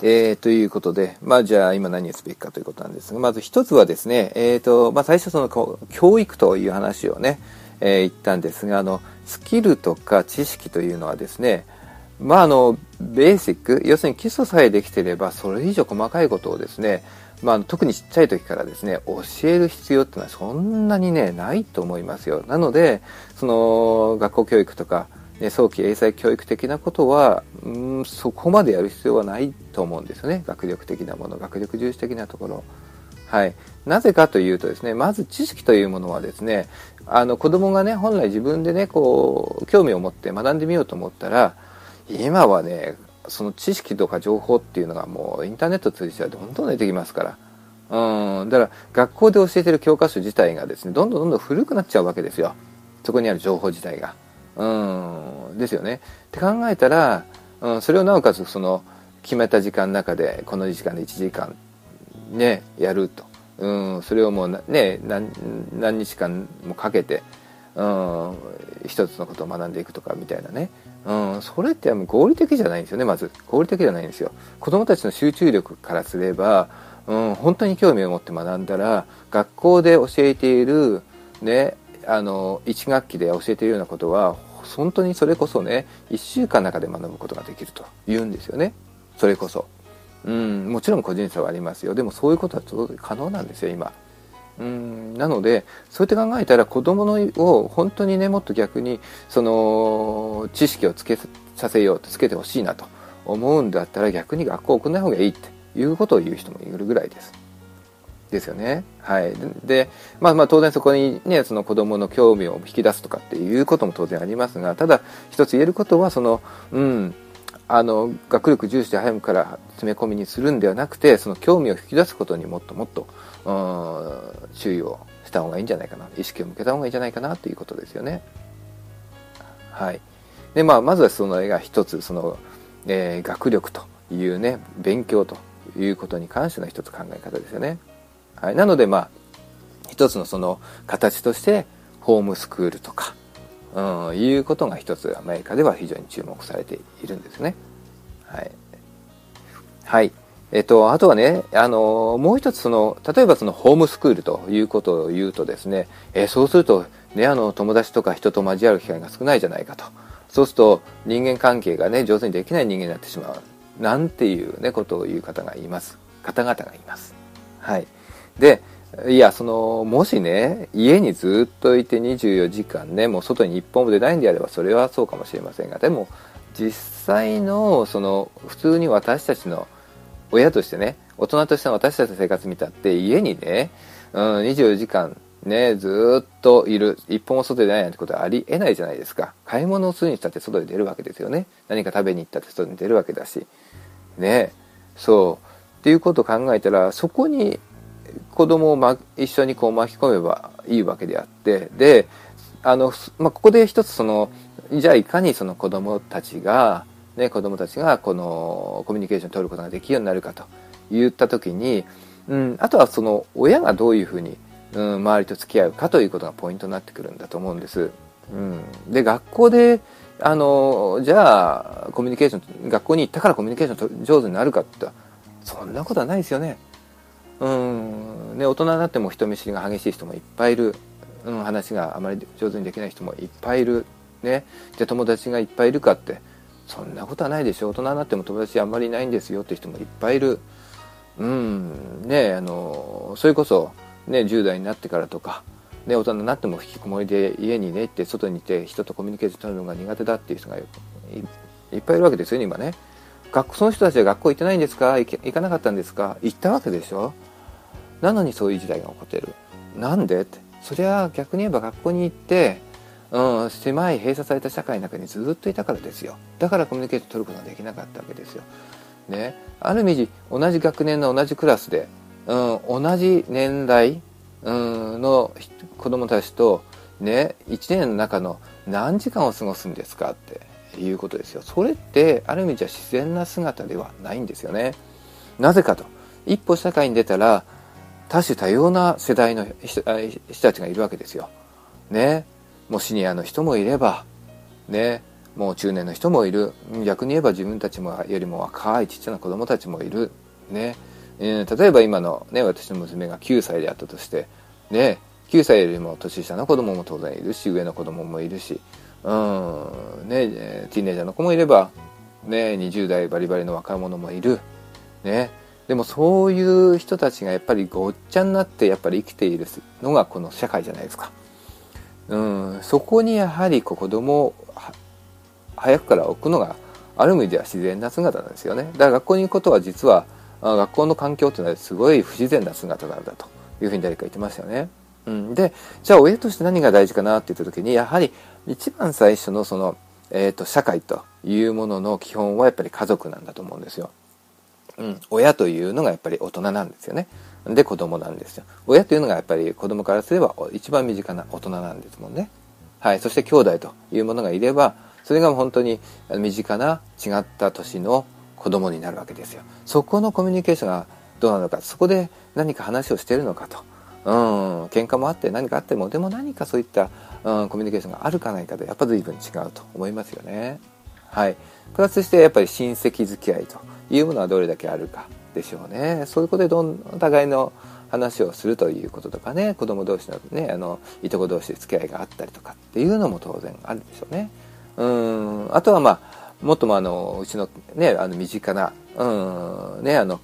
えー、ということで、まあじゃあ今何をすべきかということなんですが、まず一つはですね、え、ー、と、まあ最初その教育という話をね、えー、言ったんですが、あの、スキルとか知識というのはですね、まああのベーシック要するに基礎さえできていればそれ以上細かいことをですね、まあ、特にちっちゃい時からですね教える必要っていうのはそんなにねないと思いますよ。なのでその学校教育とか、ね、早期英才教育的なことはうんそこまでやる必要はないと思うんですよね。学力的なもの学力重視的なところ。はい、なぜかというとですねまず知識というものはですねあの子供がね本来自分でねこう興味を持って学んでみようと思ったら今はねその知識とか情報っていうのがもうインターネット通じてどんどん出てきますから。うん、だから学校で教えてる教科書自体がですねどんどんどんどん古くなっちゃうわけですよ。そこにある情報自体が。うん。ですよね。って考えたら、うん、それをなおかつその決めた時間の中でこの時間で1時間ねやると。うんそれをもうね何何日間もかけてうん一つのことを学んでいくとかみたいなね。うん、それって合理的じゃないんですよねまず。合理的じゃないんですよ。子どもたちの集中力からすれば、うん、本当に興味を持って学んだら学校で教えているねあの1学期で教えているようなことは本当にそれこそね1週間の中で学ぶことができると言うんですよね。それこそ、うん、もちろん個人差はありますよ。でもそういうことは可能なんですよ今。うんなのでそうやって考えたら子供のを本当にねもっと逆にその知識をつけさせようとつけてほしいなと思うんだったら逆に学校を送らない方がいいっていうことを言う人もいるぐらいです。ですよね。はい。で、まあまあ当然そこにね、その子供の興味を引き出すとかっていうことも当然ありますが、ただ一つ言えることは、その、うん、あの学力重視で早くから詰め込みにするんではなくてその興味を引き出すことにもっともっと注意をした方がいいんじゃないかな意識を向けた方がいいんじゃないかなということですよね。はいでまあ、まずはその絵が一つその、えー、学力というね勉強ということに関しての一つ考え方ですよね。はい、なのでまあ一つのその形としてホームスクールとか、うん、いうことが一つアメリカでは非常に注目されているんですね。はい。はい。えっと、あとはね、あの、もう一つその、例えばそのホームスクールということを言うとですね、えー、そうすると、ね、あの、友達とか人と交わる機会が少ないじゃないかと。そうすると、人間関係がね、上手にできない人間になってしまう。なんていうね、ことを言う方がいます。方々がいます。はい。で、いや、その、もしね、家にずっといて24時間ね、もう外に一本も出ないんであれば、それはそうかもしれませんが、でも、実際の、その、普通に私たちの、親としてね、大人としての私たちの生活見たって、家にね、うん、24時間、ね、ずっといる、一本も外でないなんてことはありえないじゃないですか。買い物をするにしたって外に出るわけですよね。何か食べに行ったって外に出るわけだし。ね、そう。っていうことを考えたら、そこに子供を、ま、一緒にこう巻き込めばいいわけであって、で、あの、まあ、ここで一つその、じゃあいかにその子供たちが、ね、子供たちがこのコミュニケーションを取ることができるようになるかと言った時に、うん、あとはその親がどういうふうに、うん、周りと付き合うかということがポイントになってくるんだと思うんです。うん、で学校であのじゃあコミュニケーション学校に行ったからコミュニケーション上手になるかってそんなことはないですよね。うん。ね大人になっても人見知りが激しい人もいっぱいいる、うん、話があまり上手にできない人もいっぱいいる、ね、じゃ友達がいっぱいいるかって。そんなことはないでしょ大人になっても友達あんまりいないんですよって人もいっぱいいる。うん。ねあのそれこそ、ね、10代になってからとか、ね、大人になっても引きこもりで家にね行って外にいて人とコミュニケーション取るのが苦手だっていう人がいっぱいいるわけですよね今ね。学その人たちは学校行ってないんですか？行かなかったんですか？行ったわけでしょ？なのにそういう時代が起こってるなんでってそりゃ逆に言えば学校に行ってうん、狭い閉鎖された社会の中にずっといたからですよだからコミュニケーション取ることができなかったわけですよ。ね、ある意味同じ学年の同じクラスで、うん、同じ年代、うん、の子供たちと、ね、1年の中の何時間を過ごすんですかっていうことですよ。それってある意味じゃ自然な姿ではないんですよね。なぜかと一歩社会に出たら多種多様な世代の人たちがいるわけですよ。ね、もうシニアの人もいればね。もう中年の人もいる。逆に言えば自分たちもよりも若いちっちゃな子供たちもいる。ね、えー、例えば今のね私の娘が9歳であったとしてね。9歳よりも年下の子供も当然いるし上の子供もいるし。うん。ね。ティーネイジャーの子もいればね。20代バリバリの若者もいる。ね。でもそういう人たちがやっぱりごっちゃになってやっぱり生きているのがこの社会じゃないですか。うん、そこにやはりこう子供を早くから置くのがある意味では自然な姿なんですよねだから学校に行くことは実は学校の環境っていうのはすごい不自然な姿なんだというふうに誰か言ってましたよね。うん、でじゃあ親として何が大事かなって言った時にやはり一番最初のその、えーと、社会というものの基本はやっぱり家族なんだと思うんですよ。うん、親というのがやっぱり大人なんですよね。で子供なんですよ。親というのがやっぱり子供からすれば一番身近な大人なんですもんね。はいそして兄弟というものがいればそれが本当に身近な違った年の子供になるわけですよ。そこのコミュニケーションがどうなのかそこで何か話をしているのかと。うん喧嘩もあって何かあってもでも何かそういった、うん、コミュニケーションがあるかないかでやっぱ随分違うと思いますよね。はい。プラスしてやっぱり親戚付き合いと。いうものはどれだけあるかでしょうね。そういうことでどんお互いの話をするということとかね。子供同士のねあのいとこ同士で付き合いがあったりとかっていうのも当然あるでしょうね。うん。あとはまあもっともあのうちのねあの身近なうんねあの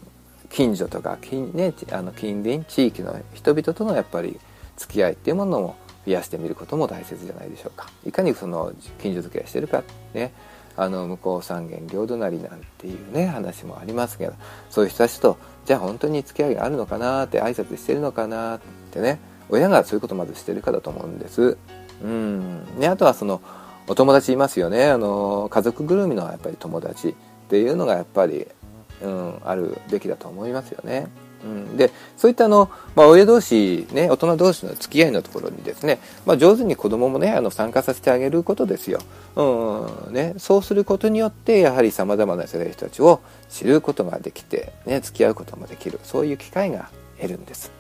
近所とか近,、ね、あの近隣地域の人々とのやっぱり付き合いっていうものも増やしてみることも大切じゃないでしょうか。いかにその近所付き合いしてるかね。あの向こう三軒両隣なんていうね話もありますけどそういう人たちとじゃあ本当に付き合いがあるのかなって挨拶してるのかなってね親がそういうことまずしてるかだと思うんです。うんね、あとはそのお友達いますよねあの家族ぐるみのやっぱり友達っていうのがやっぱり、うん、あるべきだと思いますよね。うん、でそういったあの、まあ、親同士、ね、大人同士の付き合いのところにですね、まあ、上手に子供もねあの参加させてあげることですよ、うんね、そうすることによってやはりさまざまな世代の人たちを知ることができて、ね、付き合うこともできる。そういう機会が得るんです。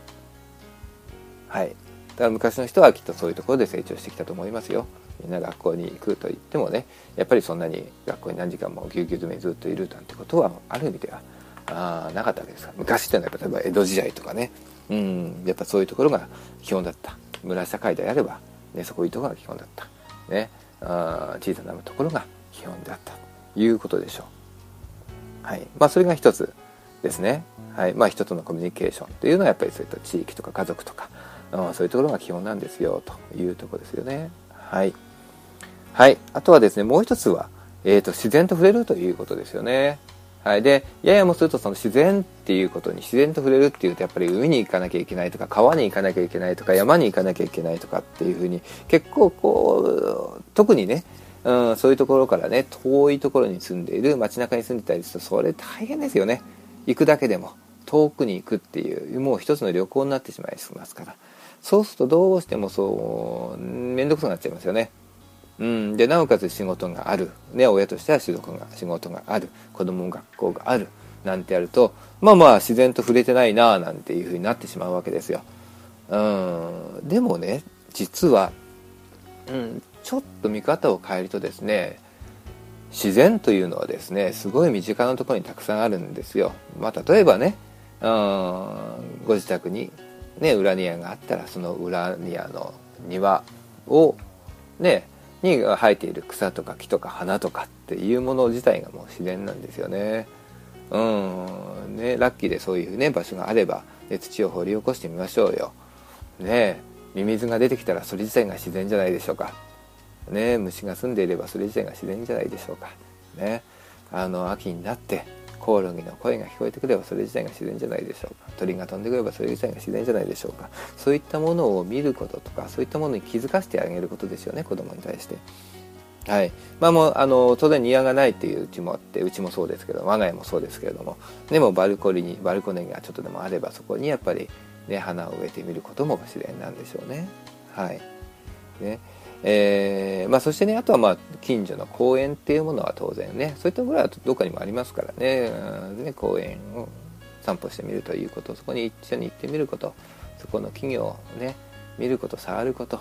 はい。だから昔の人はきっとそういうところで成長してきたと思いますよ。みんな学校に行くと言ってもねやっぱりそんなに学校に何時間もぎゅうぎゅう詰めずっといるなんてことはある意味ではあなかったわけです昔っていうのは例えば江戸時代とかね。うんやっぱそういうところが基本だった。村社会であれば、ね、そういうところが基本だった、ね、あ小さなところが基本であった。ということでしょう。はい。まあそれが一つですね。はい。まあ人とのコミュニケーション。っていうのはやっぱりそういった地域とか家族とか。そういうところが基本なんですよというとこですよね。はい。はい。あとはですねもう一つは、えーと自然と触れるということですよね。はい。で、ややもするとその自然っていうことに自然と触れるっていうとやっぱり海に行かなきゃいけないとか川に行かなきゃいけないとか山に行かなきゃいけないとかっていうふうに結構こう特にね、うん、そういうところからね遠いところに住んでいる街中に住んでたりするとそれ大変ですよね。行くだけでも遠くに行くっていうもう一つの旅行になってしまいますから。そうするとどうしてもそう面倒くさくなっちゃいますよね。うん、でなおかつ仕事がある、ね、親としては仕事が仕事がある。子供も学校がある。なんてやるとまあまあ自然と触れてないなあなんていうふうになってしまうわけですよ。うん、でもね実は、うん、ちょっと見方を変えるとですね自然というのはですねすごい身近なところにたくさんあるんですよ。まあ、例えばね、うん、ご自宅に、ね、裏庭があったらその裏庭の庭をねに生えている草とか木とか花とかっていうもの自体がもう自然なんですよね。うんねラッキーでそういうね場所があれば、ね、土を掘り起こしてみましょうよ。ねミミズが出てきたらそれ自体が自然じゃないでしょうか。ね虫が住んでいればそれ自体が自然じゃないでしょうか。ねあの秋になってコオロギの声が聞こえてくればそれ自体が自然じゃないでしょうか。鳥が飛んでくればそれ自体が自然じゃないでしょうか。そういったものを見ることとかそういったものに気づかせてあげることですよね子供に対して。はい。まあ、もうあの当然庭がないっていううちもあってうちもそうですけど我が家もそうですけれども。でもバルコニーにバルコニーがちょっとでもあればそこにやっぱり、ね、花を植えてみることも自然なんでしょうね。はい。ね。えー、まあ、そしてねあとはまあ近所の公園っていうものは当然ねそういったところはどっかにもありますからね,、ね公園を散歩してみるということそこに一緒に行ってみることそこの企業をね見ること触ること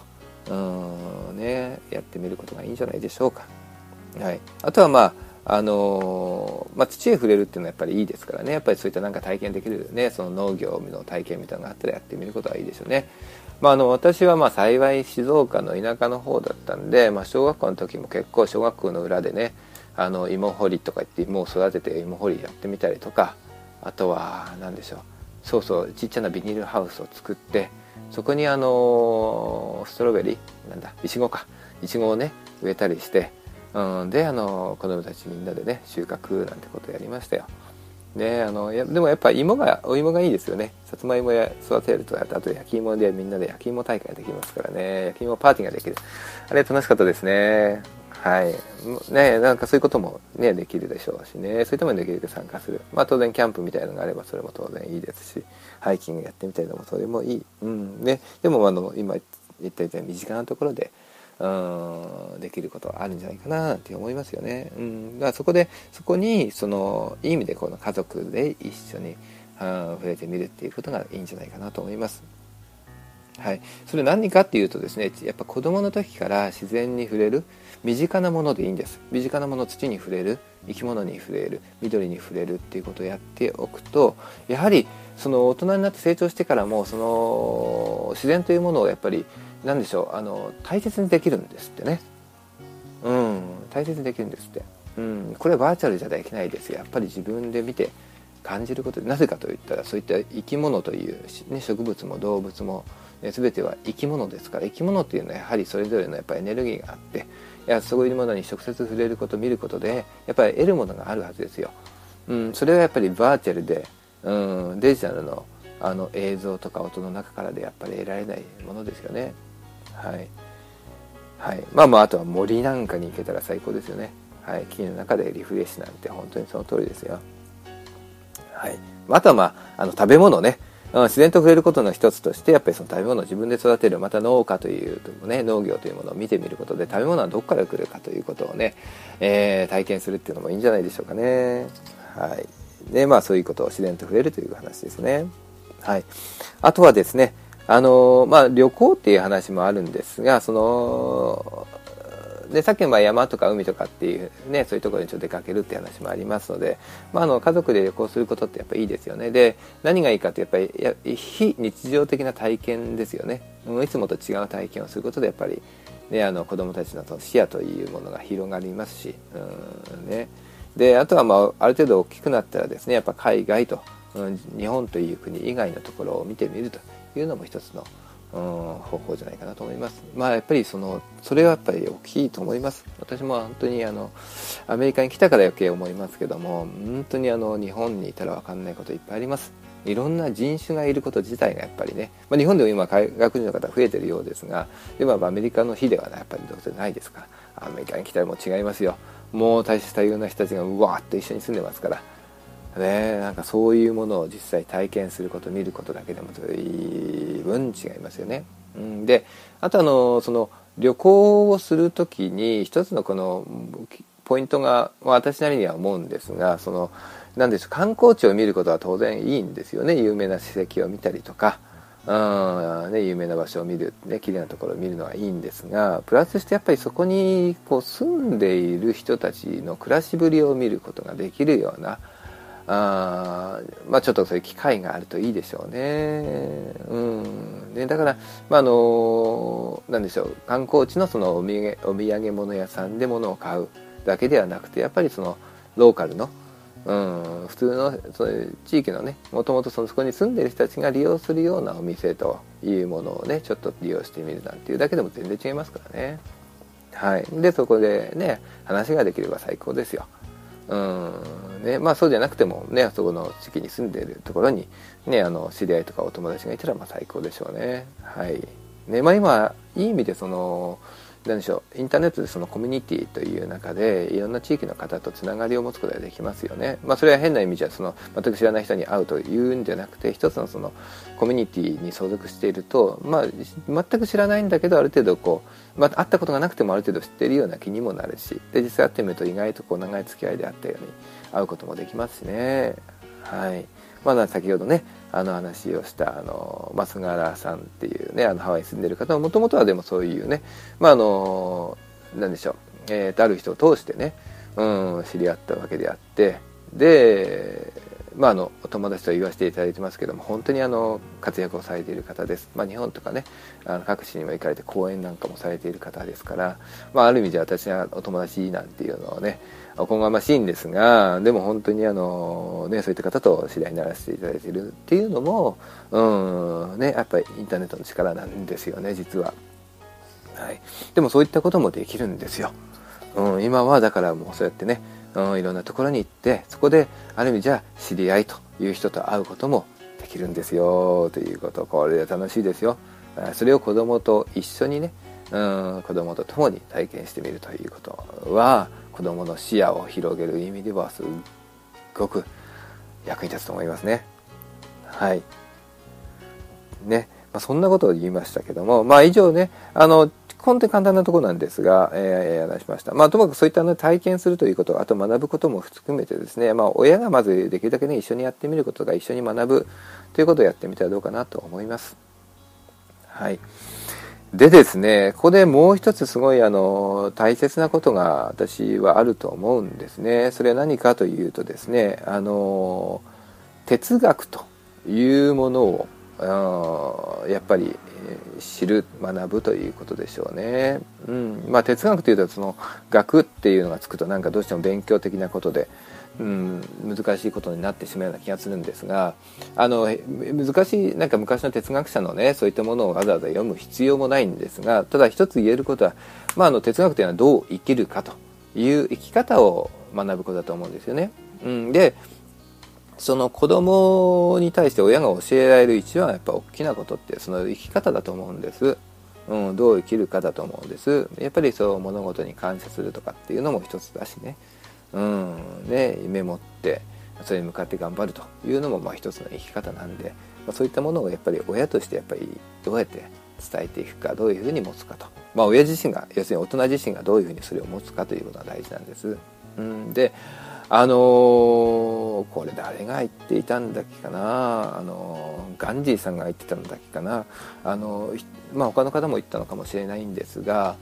うんねやってみることがいいんじゃないでしょうか。はい、あとはまああのー、まあ、土へ触れるっていうのはやっぱりいいですからねやっぱりそういったなんか体験できるねその農業の体験みたいなのがあったらやってみることはいいですよね。まあ、あの私はまあ幸い静岡の田舎の方だったんで、まあ、小学校の時も結構小学校の裏でねあの芋掘りとか言って芋を育てて芋掘りやってみたりとかあとは何でしょうそうそうちっちゃなビニールハウスを作ってそこにあのストロベリーなんだいちごかいちごをね植えたりして、うん、であの子供たちみんなでね収穫なんてことやりましたよ。ねあのやでもやっぱ芋がお芋がいいですよね。さつまいもや育てるとあと焼き芋でみんなで焼き芋大会ができますからね。焼き芋パーティーができる。あれ楽しかったですね。はい。ねなんかそういうこともねできるでしょうしね。そういったものにできるで参加する。まあ当然キャンプみたいなのがあればそれも当然いいですしハイキングやってみたいのもそれもいい。うん。ね。でもあの今言ったように身近なところでうんできることはあるんじゃないかなって思いますよね。うん、だからそこでそこにそのいい意味でこの家族で一緒に触れてみるっていうことがいいんじゃないかなと思います。はい、それ何かっていうとですねやっぱ子どもの時から自然に触れる身近なものでいいんです身近なもの土に触れる生き物に触れる緑に触れるっていうことをやっておくとやはりその大人になって成長してからもその自然というものをやっぱり何でしょうあの大切にできるんですってね。うん大切にできるんですって、うん、これはバーチャルじゃできないです。やっぱり自分で見て感じることでなぜかといったらそういった生き物という、ね、植物も動物も、ね、全ては生き物ですから生き物っていうのはやはりそれぞれのやっぱエネルギーがあっていやそういうものに直接触れること見ることでやっぱり得るものがあるはずですよ、うん、それはやっぱりバーチャルで、うん、デジタルのあの映像とか音の中からでやっぱり得られないものですよね。はい、はい、まあまああとは森なんかに行けたら最高ですよね。はい、木の中でリフレッシュなんて本当にその通りですよ。はい、あとはまああの食べ物ね。自然と触れることの一つとしてやっぱりその食べ物を自分で育てるまた農家というね農業というものを見てみることで食べ物はどこから来るかということをね、えー、体験するっていうのもいいんじゃないでしょうかね。はい。でまあそういうことを自然と触れるという話ですね。はい。あとはですねあのまあ旅行っていう話もあるんですがそのでさっきの山とか海とかっていうねそういうところにちょっと出かけるっていう話もありますので、まあ、あの家族で旅行することってやっぱいいですよね。で何がいいかってやっぱり非日常的な体験ですよね。いつもと違う体験をすることでやっぱり、ね、あの子供たちの視野というものが広がりますしうんね。であとは、まあ、ある程度大きくなったらですねやっぱ海外と、うん、日本という国以外のところを見てみると。いうのも一つのうん、方法じゃないかなと思います。まあやっぱりそのそれはやっぱり大きいと思います。私も本当にあのアメリカに来たから余計思いますけども本当にあの日本にいたら分かんないこといっぱいあります。いろんな人種がいること自体がやっぱりね、まあ、日本でも今外国人の方増えてるようですが今はアメリカの日ではやっぱりどうせないですからアメリカに来たらもう違いますよもう大した多様な人たちがうわーっと一緒に住んでますからね、なんかそういうものを実際体験すること見ることだけでも随分違いますよね。うん、であとあのその旅行をする時に一つのこのポイントが、まあ、私なりには思うんですがそのなんでしょう観光地を見ることは当然いいんですよね有名な史跡を見たりとか。うんね、有名な場所を見る、ね、綺麗なところを見るのはいいんですがプラスしてやっぱりそこにこう住んでいる人たちの暮らしぶりを見ることができるようなあまあちょっとそういう機会があるといいでしょうね。うん、でだから、まあ、のなんでしょう観光地のそのお土産お土産物屋さんで物を買うだけではなくてやっぱりそのローカルの、うん、普通のそういう地域のねもともとそこに住んでる人たちが利用するようなお店というものをねちょっと利用してみるなんていうだけでも全然違いますからね。はい、でそこでね話ができれば最高ですよ。うんねまあ、そうじゃなくてもねあそこの地域に住んでいるところに、ね、あの知り合いとかお友達がいたらまあ最高でしょうね。はいねまあ、今いい意味でその何でしょうインターネットでそのコミュニティという中でいろんな地域の方とつながりを持つことができますよね。まあ、それは変な意味じゃその全く知らない人に会うというんじゃなくて一つのそのコミュニティに所属していると、まあ、全く知らないんだけどある程度こう、まあ、会ったことがなくてもある程度知っているような気にもなるしで実際会ってみると意外とこう長い付き合いであったように会うこともできますしね。はいまだ先ほどねあの話をしたあの増柄さんっていうねあのハワイに住んでる方はもともとはでもそういうねまああの何でしょう、えー、とある人を通してね、うん、知り合ったわけであってでまあ、あのお友達と言わせていただいてますけども本当にあの活躍をされている方です、まあ、日本とかねあの各地にも行かれて講演なんかもされている方ですから、まあ、ある意味で私はお友達なんていうのをねおこがましいんですがでも本当にあの、ね、そういった方と知り合いにならせていただいているっていうのも、うんね、やっぱりインターネットの力なんですよね実は、はい、でもそういったこともできるんですよ、うん、今はだからもうそうやってね、うん、いろんなところに行ってそこである意味じゃあ知り合いという人と会うこともできるんですよということ。これで楽しいですよ。それを子供と一緒にね、うん、子供と共に体験してみるということは子どもの視野を広げる意味ではすっごく役に立つと思いますね。はい。ね。まあ、そんなことを言いましたけども、まあ以上ね、あの、本当に簡単なところなんですが、えー、話しました。まあ、ともかくそういった、ね、体験するということ、あと学ぶことも含めてですね、まあ、親がまずできるだけね、一緒にやってみることが一緒に学ぶということをやってみたらどうかなと思います。はい。でですね、ここでもう一つすごいあの大切なことが私はあると思うんですね。それは何かというとですね、あの哲学というものをやっぱり知る学ぶということでしょうね。うん、まあ哲学というとその学っていうのがつくとなんかどうしても勉強的なことで。うん、難しいことになってしまうような気がするんですがあの難しいなんか昔の哲学者のねそういったものをわざわざ読む必要もないんですがただ一つ言えることは、まあ、あの哲学というのはどう生きるかという生き方を学ぶことだと思うんですよね。うん、でその子供に対して親が教えられる一番やっぱ大きなことってその生き方だと思うんです。うん、どう生きるかだと思うんですやっぱりそう物事に感謝するとかっていうのも一つだしね,、うん、ね夢持ってそれに向かって頑張るというのもまあ一つの生き方なんで、まあ、そういったものをやっぱり親としてやっぱりどうやって伝えていくかどういうふうに持つかと、まあ、親自身が要するに大人自身がどういうふうにそれを持つかということが大事なんです。うん、であのー、これ誰が言っていたんだっけかな、あのー、ガンジーさんが言ってたんだっけかな、あのー、まあ、他の方も言ったのかもしれないんですが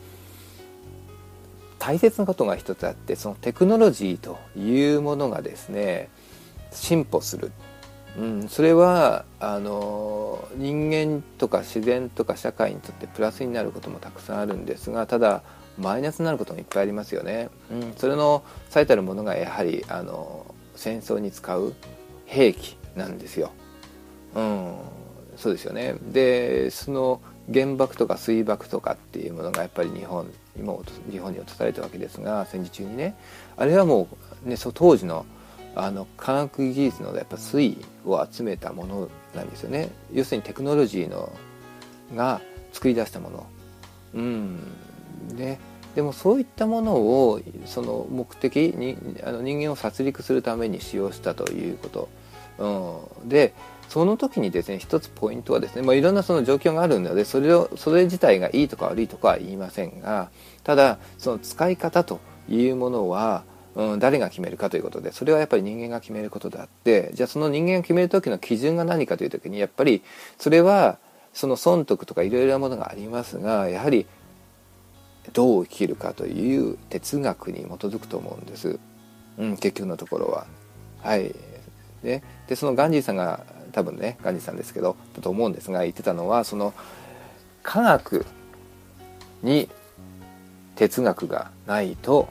大切なことが一つあってそのテクノロジーというものがですね進歩する、うん、それはあの人間とか自然とか社会にとってプラスになることもたくさんあるんですがただマイナスになることもいっぱいありますよね。うん、それの最たるものがやはりあの戦争に使う兵器なんですよ。うん、そうですよね。でその原爆とか水爆とかっていうものがやっぱり日本今日本に落とされたわけですが戦時中にねあれはもう、ね、そ当時のあの科学技術のやっぱ推移を集めたものなんですよね。要するにテクノロジーのが作り出したもの。うん。ね。でもそういったものをその目的にあの人間を殺戮するために使用したということ、うん、でその時にですね一つポイントはですね、まあ、いろんなその状況があるのでそれをそれ自体がいいとか悪いとかは言いませんがただその使い方というものは、うん、誰が決めるかということでそれはやっぱり人間が決めることであってじゃあその人間が決める時の基準が何かという時にやっぱりそれはその損得とかいろいろなものがありますがやはりどう生きるかという哲学に基づくと思うんです、うん、結局のところは。はいね、でそのガンジーさんが多分ねガンジーさんですけどだと思うんですが言ってたのはその科学に哲学がないと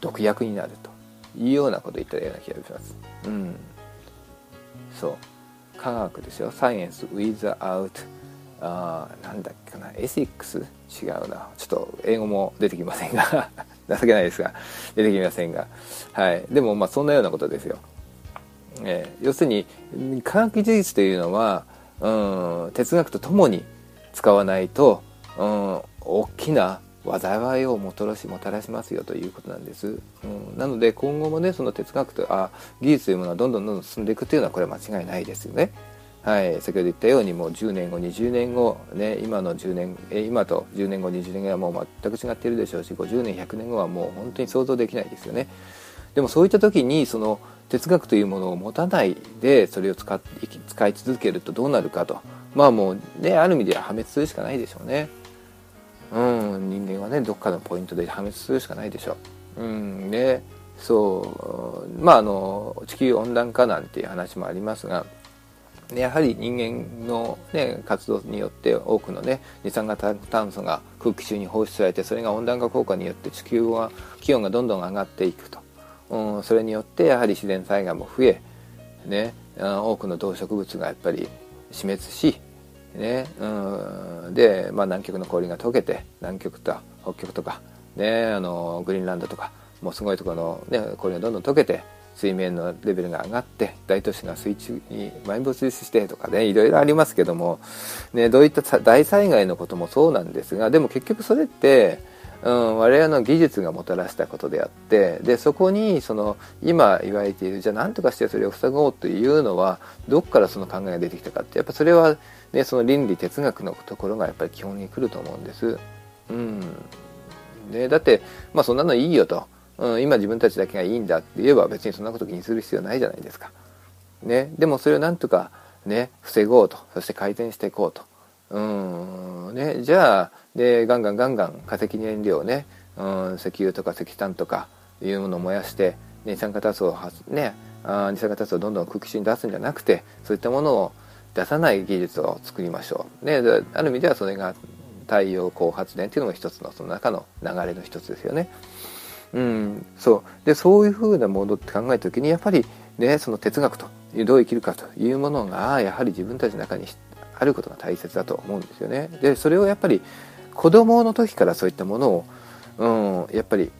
毒薬になるというようなことを言ったような気がします。うん、そう。科学ですよ。サイエンス without あなんだっけかな。エシックス違うな。ちょっと英語も出てきませんが。情けないですが。出てきませんが。はい。でもまあそんなようなことですよ、えー、要するに科学技術というのは、うん、哲学とともに使わないと、うん、大きな災いをもたらしもたらしますよということなんです、うん、なので今後もねその哲学とあ技術というものはどんどんどんどん進んでいくというのはこれは間違いないですよね。はい、先ほど言ったようにもう10年後20年後、ね、今の10年今と10年後20年後はもう全く違っているでしょうし50年100年後はもう本当に想像できないですよね。でもそういった時にその哲学というものを持たないでそれを使使い続けるとどうなるかと。まあもうねある意味では破滅するしかないでしょうね。うん人間はねどっかのポイントで破滅するしかないでしょう。うんね。そう。まああの地球温暖化なんていう話もありますがやはり人間の、ね、活動によって多くの、ね、二酸化炭素が空気中に放出されてそれが温暖化効果によって地球は気温がどんどん上がっていくと、うん、それによってやはり自然災害も増え、ね、多くの動植物がやっぱり死滅し、ねうん、で、まあ、南極の氷が溶けて南極と北極とか、ね、あのグリーンランドとかもうすごいところの、ね、氷がどんどん溶けて水面のレベルが上がって大都市が水中に埋没してとかねいろいろありますけども、ね、どういった大災害のこともそうなんですがでも結局それって、うん、我々の技術がもたらしたことであってでそこにその今言われているじゃあ何とかしてそれを塞ごうというのはどっからその考えが出てきたかってやっぱそれは、ね、その倫理哲学のところがやっぱり基本に来ると思うんです。うんね、だって、まあ、そんなのいいよと。うん、今自分たちだけがいいんだって言えば別にそんなこと気にする必要ないじゃないですか。ね、でもそれをなんとかね防ごうとそして改善していこうと。うんね、じゃあでガンガンガンガン化石燃料ね、うん、石油とか石炭とかいうものを燃やして二酸化炭素をね二酸化炭素をどんどん空気中に出すんじゃなくてそういったものを出さない技術を作りましょう。ね、ある意味ではそれが太陽光発電っていうのも一つのその中の流れの一つですよね。うん、そうでそういうふうなものって考えた時にやっぱりねその哲学とどう生きるかというものがやはり自分たちの中にあることが大切だと思うんですよね。でそれをやっぱり子供の時からそういったものを、うん、やっぱり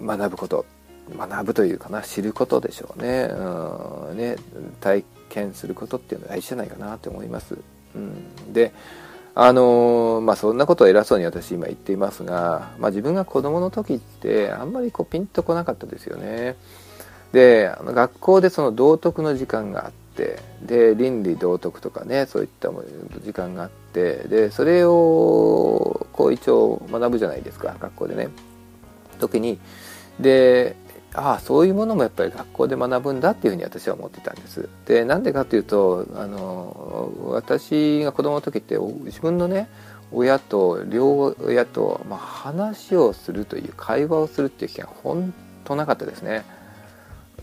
学ぶこと学ぶというかな知ることでしょうね,、うん、ね体験することっていうのは大事じゃないかなと思います。うん、であのー、まあそんなことを偉そうに私今言っていますが、まあ自分が子供の時ってあんまりこうピンとこなかったですよね。で、学校でその道徳の時間があって、で、倫理道徳とかね、そういった時間があって、で、それをこう一応学ぶじゃないですか、学校でね。時に、で、ああそういうものもやっぱり学校で学ぶんだっていうふうに私は思ってたんです。でなんでかというとあの私が子供の時って自分のね親と両親と、まあ、話をするという会話をするっていう機会が本当なかったですね。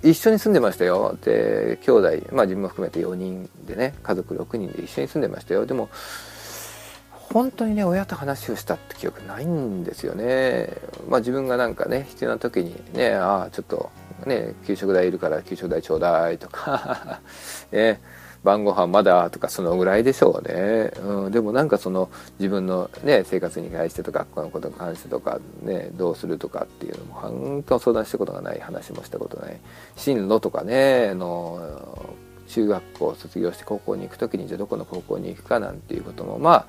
一緒に住んでましたよ。で兄弟まあ自分も含めて4人でね家族6人で一緒に住んでましたよ。でも本当にね親と話をしたって記憶ないんですよね。まあ自分がなんかね必要な時にねああちょっとね給食代いるから給食代ちょうだいとか ね晩ご飯まだとかそのぐらいでしょうね、うん、でもなんかその自分のね生活に対してとか学校のことに関してとかねどうするとかっていうのも本当相談したことがない話もしたことない。進路とかねの中学校を卒業して高校に行く時にじゃあどこの高校に行くかなんていうこともまあ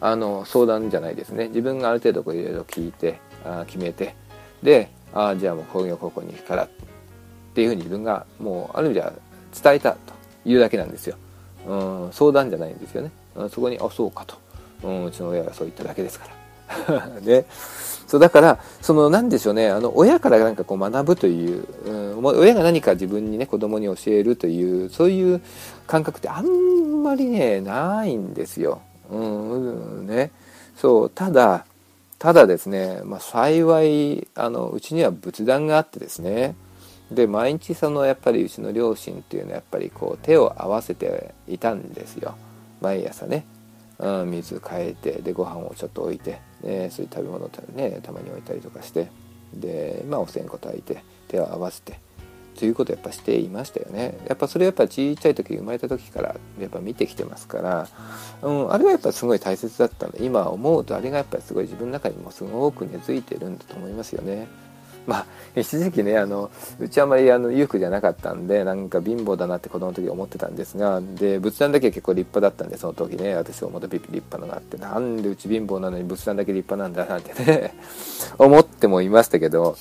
あの相談じゃないですね。自分がある程度こういろいろ聞いてあ決めてであじゃあもう工業高校に行くからっていうふうに自分がもうある意味では伝えたというだけなんですよ、うん、相談じゃないんですよね、うん、そこにあそうかと、うん、うちの親がそう言っただけですから。ね。そうだからその何でしょうね。あの親からなんかこう学ぶという、うん、親が何か自分にね子供に教えるというそういう感覚ってあんまりねないんですよ。うん、ね。そうただただですね、まあ、幸いあのうちには仏壇があってですね。で毎日そのやっぱりうちの両親っていうのはやっぱりこう手を合わせていたんですよ。毎朝ね、うん、水変えてでご飯をちょっと置いてね、そういう食べ物をねたまに置いたりとかして。でまあお線香炊いて手を合わせて。ということをやっぱしていましたよねやっぱそれやっぱ小さい時生まれた時からやっぱ見てきてますから、うん、あれはやっぱすごい大切だったんで今思うとあれがやっぱりすごい自分の中にもすごく根付いてるんだと思いますよね。まあ一時期ねあのうちあんまりあの裕福じゃなかったんでなんか貧乏だなって子供の時思ってたんですがで仏壇だけは結構立派だったんでその時ね私はまた立派なのがあってなんでうち貧乏なのに仏壇だけ立派なんだなんてね思ってもいましたけど、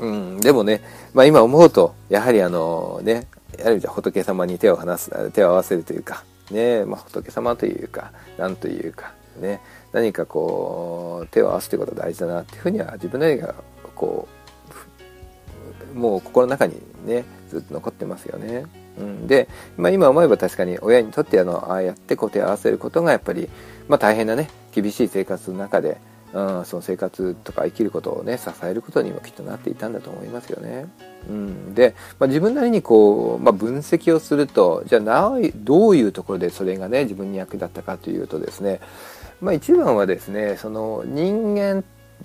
うん、でもね、まあ、今思うとやはりあのねやはり仏様に手を離す手を合わせるというかねまあ、仏様というかなんというかね何かこう手を合わすということは大事だなっていうふうには自分なりがこうもう心の中にねずっと残ってますよね。うん、で、まあ、今思えば確かに親にとってあのああやってこう手を合わせることがやっぱり、まあ、大変なね厳しい生活の中で、うん、その生活とか生きることをね支えることにもきっとなっていたんだと思いますよね。うん、で、まあ、自分なりにこう、まあ、分析をするとじゃあなどういうところでそれがね自分に役立ったかというとですね、まあ、一番はですねその人間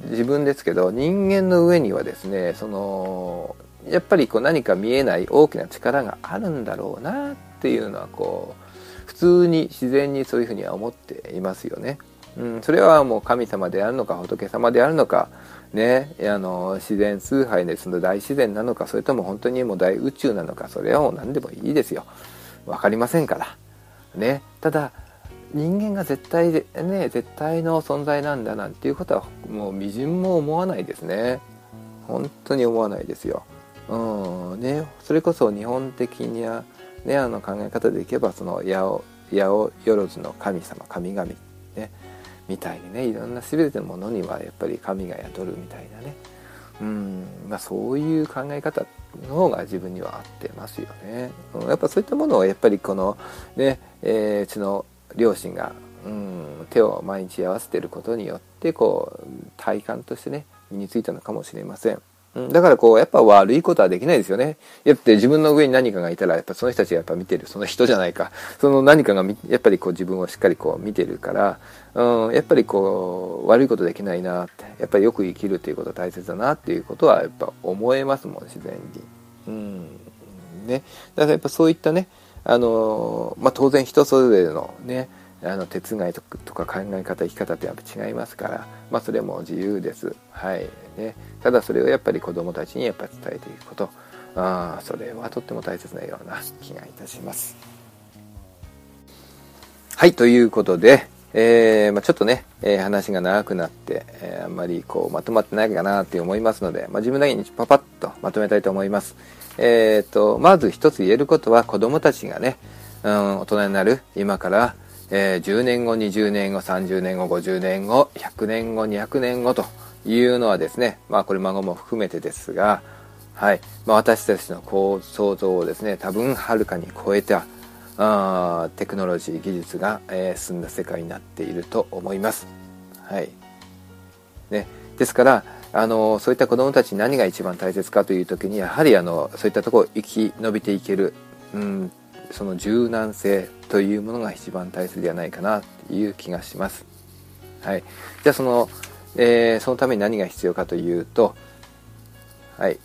自分ですけど人間の上にはですねそのやっぱりこう何か見えない大きな力があるんだろうなっていうのはこう普通に自然にそういうふうには思っていますよね。うん、それはもう神様であるのか仏様であるのかね。あの自然崇拝ですの大自然なのかそれとも本当にもう大宇宙なのかそれはもう何でもいいですよ。分かりませんからね。ただ人間が絶対でね絶対の存在なんだなんていうことはもうみじんも思わないですね。本当に思わないですよ。うんね。それこそ日本的にはねあの考え方でいけばその八百万の神様神々みたいにねいろんな全てのものにはやっぱり神が宿るみたいなねうんまあそういう考え方の方が自分には合ってますよね、うん、やっぱそういったものをやっぱりこのね、えー、うちの両親が、うん、手を毎日合わせてることによってこう体感としてね身についたのかもしれません。だからこう、やっぱ悪いことはできないですよね。やって自分の上に何かがいたら、やっぱその人たちがやっぱ見てる、その人じゃないか。その何かがやっぱりこう自分をしっかりこう見てるから、うん、やっぱりこう、悪いことできないなって、やっぱりよく生きるっていうことは大切だなっていうことはやっぱ思えますもん、自然に。うん。ね。だからやっぱそういったね、あのまあ、当然人それぞれのねあの哲学とか考え方生き方ってやっぱ違いますから、まあ、それも自由です、はいね、ただそれをやっぱり子どもたちにやっぱ伝えていくことあそれはとっても大切なような気がいたします。はいということで、えー、まあ、ちょっとね、えー、話が長くなって、えー、あんまりこうまとまってないかなって思いますので、まあ、自分だけにパパッとまとめたいと思います。えっ、と、まず一つ言えることは子供たちがね、うん、大人になる今から、え10年後、20年後、30年後、50年後、100年後、200年後というのはですね、まあこれ孫も含めてですが、はい。まあ、私たちのこう想像をですね、多分はるかに超えた、あテクノロジー技術が、えー、進んだ世界になっていると思います。はい。ね。ですから、あの、そういった子供たちに何が一番大切かという時に、やはりあの、そういったところを生き延びていける、うん、その柔軟性というものが一番大切ではないかなという気がします。はい。じゃあその、えー、そのために何が必要かというと、はい、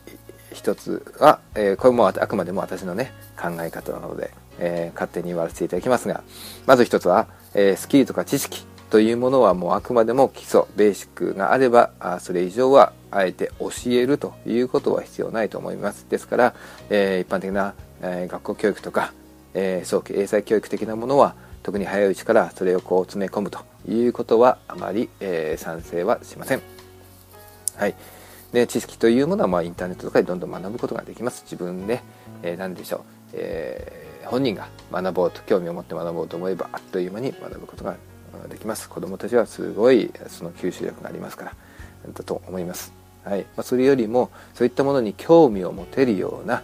一つは、えー、これもあくまでも私のね、考え方なので、えー、勝手に言わせていただきますが、まず一つは、えー、スキルとか知識というものはもうあくまでも基礎、ベーシックがあれば、あそれ以上はあえて教えるということは必要ないと思います。ですから、えー、一般的な、え学校教育とか、え早期英才教育的なものは特に早いうちからそれをこう詰め込むということはあまり、え賛成はしません。はい。で知識というものはまあインターネットとかでどんどん学ぶことができます。自分で、えー、何でしょう、えー、本人が学ぼうと興味を持って学ぼうと思えばあっという間に学ぶことができます。子どもたちはすごいその吸収力がありますからだと思います。はいまあ、それよりもそういったものに興味を持てるような、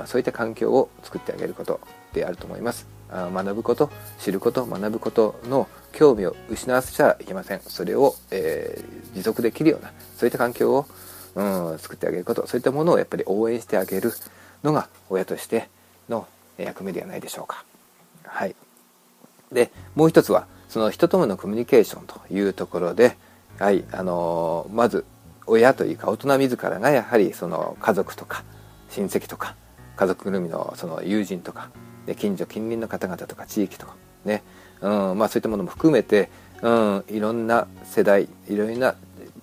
うん、そういった環境を作ってあげることであると思います。学ぶこと知ること学ぶことの興味を失わせちゃいけません。それを、えー、持続できるようなそういった環境を、うん、作ってあげること。そういったものをやっぱり応援してあげるのが親としての役目ではないでしょうか。はい、でもう一つはその人とのコミュニケーションというところで、はいあのー、まず親というか大人自らがやはりその家族とか親戚とか家族ぐるみのその友人とか近所近隣の方々とか地域とかね、うんまあ、そういったものも含めて、うん、いろんな世代いろんな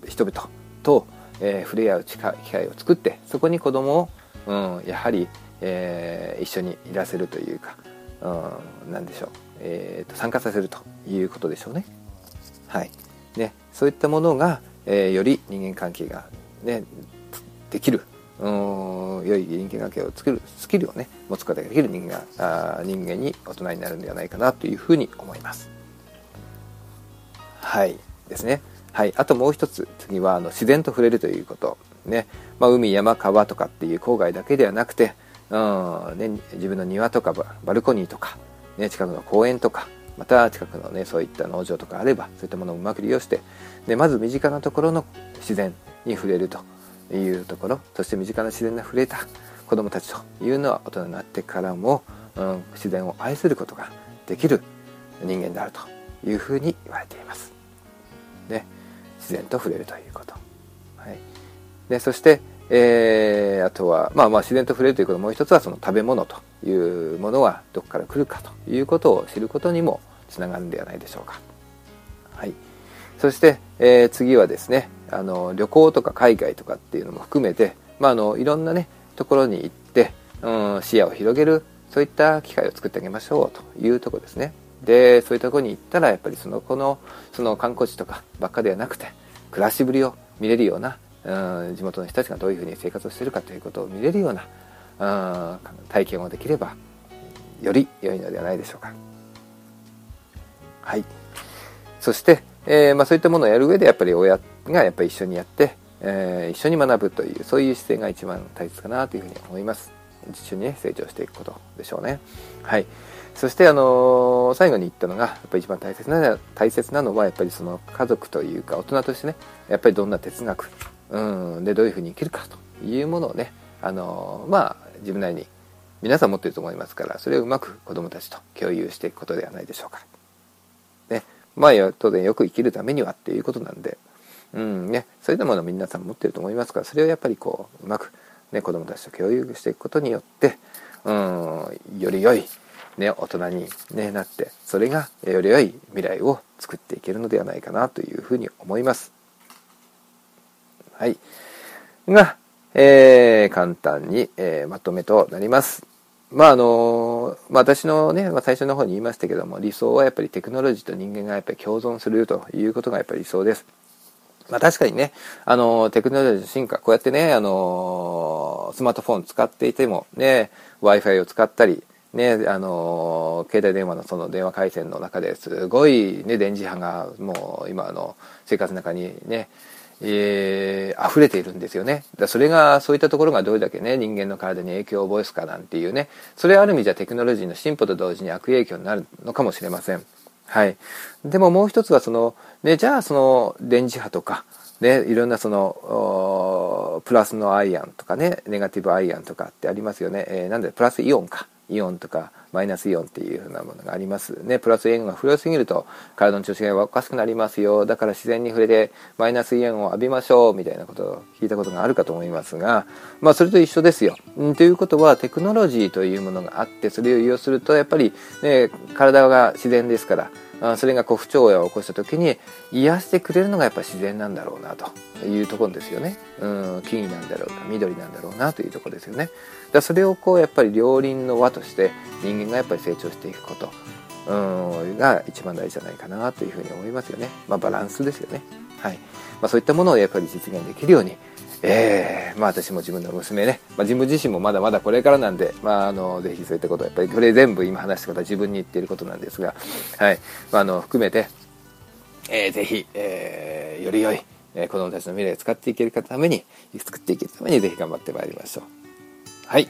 人々と、えー、触れ合う機会を作ってそこに子供を、うん、やはり、えー、一緒にいらせるというか、うん、何でしょう、えーと、参加させるということでしょうね。はい。ね、そういったものが、えー、より人間関係が、ね、できる。良い人間関係を作るスキルをね持つことができる人間が人間に大人になるんではないかなというふうに思います。はい。ですね。はい。あともう一つ次はあの自然と触れるということね、まあ、海山川とかっていう郊外だけではなくてうんね、自分の庭とかバルコニーとか、ね、近くの公園とかまた近くのねそういった農場とかあればそういったものをうまく利用してでまず身近なところの自然に触れると。いうところそして身近な自然に触れた子どもたちというのは大人になってからも、うん、自然を愛することができる人間であるというふうに言われています。ね、自然と触れるということ。はい、でそして、えー、あとは、まあ、まあ自然と触れるということもう一つはその食べ物というものはどこから来るかということを知ることにもつながるんではないでしょうか。はい、そして、えー、次はですねあの旅行とか海外とかっていうのも含めて、まあ、あのいろんなねところに行って、うん、視野を広げるそういった機会を作ってあげましょうというとこですね。でそういうとこに行ったらやっぱりそのこのその観光地とかばっかではなくて暮らしぶりを見れるような、うん、地元の人たちがどういうふうに生活をしてるかということを見れるような、うん、体験をできればより良いのではないでしょうか。はい。そしてえー、まあ、そういったものをやる上でやっぱり親がやっぱり一緒にやって、えー、一緒に学ぶというそういう姿勢が一番大切かなというふうに思います。一緒にね成長していくことでしょうね。はい。そしてあのー、最後に言ったのがやっぱり一番大切な大切なのはやっぱりその家族というか大人としてねやっぱりどんな哲学うんでどういうふうに生きるかというものをねあのー、まあ自分なりに皆さん持っていると思いますからそれをうまく子どもたちと共有していくことではないでしょうか。ね、まあ当然よく生きるためにはっていうことなんで、うんね、そういったものを皆さん持ってると思いますからそれをやっぱりこううまく、ね、子どもたちと共有していくことによって、うん、より良い、ね、大人に、ね、なってそれがより良い未来を作っていけるのではないかなというふうに思います。はい。が、えー、簡単に、えー、まとめとなります。まああの、まあ、私のね、まあ、最初の方に言いましたけども理想はやっぱりテクノロジーと人間がやっぱり共存するということがやっぱり理想です。まあ確かにね、あの、テクノロジーの進化、こうやってね、あの、スマートフォン使っていても、ね、Wi-Fi を使ったり、ね、あの、携帯電話のその電話回線の中ですごいね、電磁波がもう今の生活の中にね、えー、溢れているんですよね。だそれが、そういったところがどれだけね、人間の体に影響を及ぼすかなんていうね、それはある意味じゃテクノロジーの進歩と同時に悪影響になるのかもしれません。はい。でももう一つはその、ね、じゃあその電磁波とか、ね、いろんなその、プラスのアイアンとかね、ネガティブアイアンとかってありますよね。えー、なんで、プラスイオンか。イオンとかマイナスイオンっていうふうなものがありますねプラスイオンが増えすぎると体の調子がおかしくなりますよだから自然に触れてマイナスイオンを浴びましょうみたいなことを聞いたことがあるかと思いますがまあそれと一緒ですよ、ん、ということはテクノロジーというものがあってそれを利用するとやっぱり、ね、体が自然ですからそれがこう不調和を起こした時に癒してくれるのがやっぱ自然なんだろうなというところですよね。うん木々なんだろうな緑なんだろうなというところですよね。だそれをこうやっぱり両輪の輪として人間がやっぱり成長していくことうんが一番大事じゃないかなというふうに思いますよね。まあ、バランスですよね。はいまあ、そういったものをやっぱり実現できるようにえー、まあ私も自分の娘ね、まあ、自分自身もまだまだこれからなんで、まああの、ぜひそういったことやっぱりこれ全部今話したことは自分に言っていることなんですが、はい、まああの、含めて、えー、ぜひ、えー、より良い、えー、子供たちの未来を使っていけるために、作っていけるためにぜひ頑張ってまいりましょう。はい。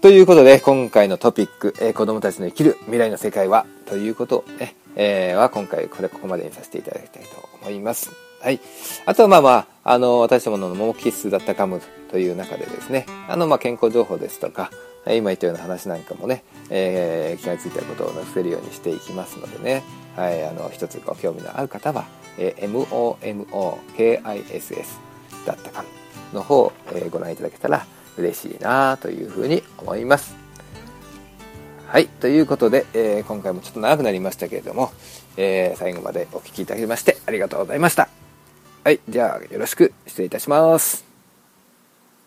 ということで、今回のトピック、えー、子供たちの生きる未来の世界は、ということをね、えー、は今回これここまでにさせていただきたいと思います。はい。あとはまあまあ、あの、私どもの桃キスだったかむという中でですね、あの、まあ健康情報ですとか、今言ったような話なんかもね、えー、気が付いたことを載せるようにしていきますのでね、はい、あの、一つご興味のある方は、えー、MOMOKISS だったかの方を、えー、ご覧いただけたら嬉しいなというふうに思います。はい。ということで、えー、今回もちょっと長くなりましたけれども、えー、最後までお聴きいただきましてありがとうございました。はい。じゃあ、よろしく失礼いたします。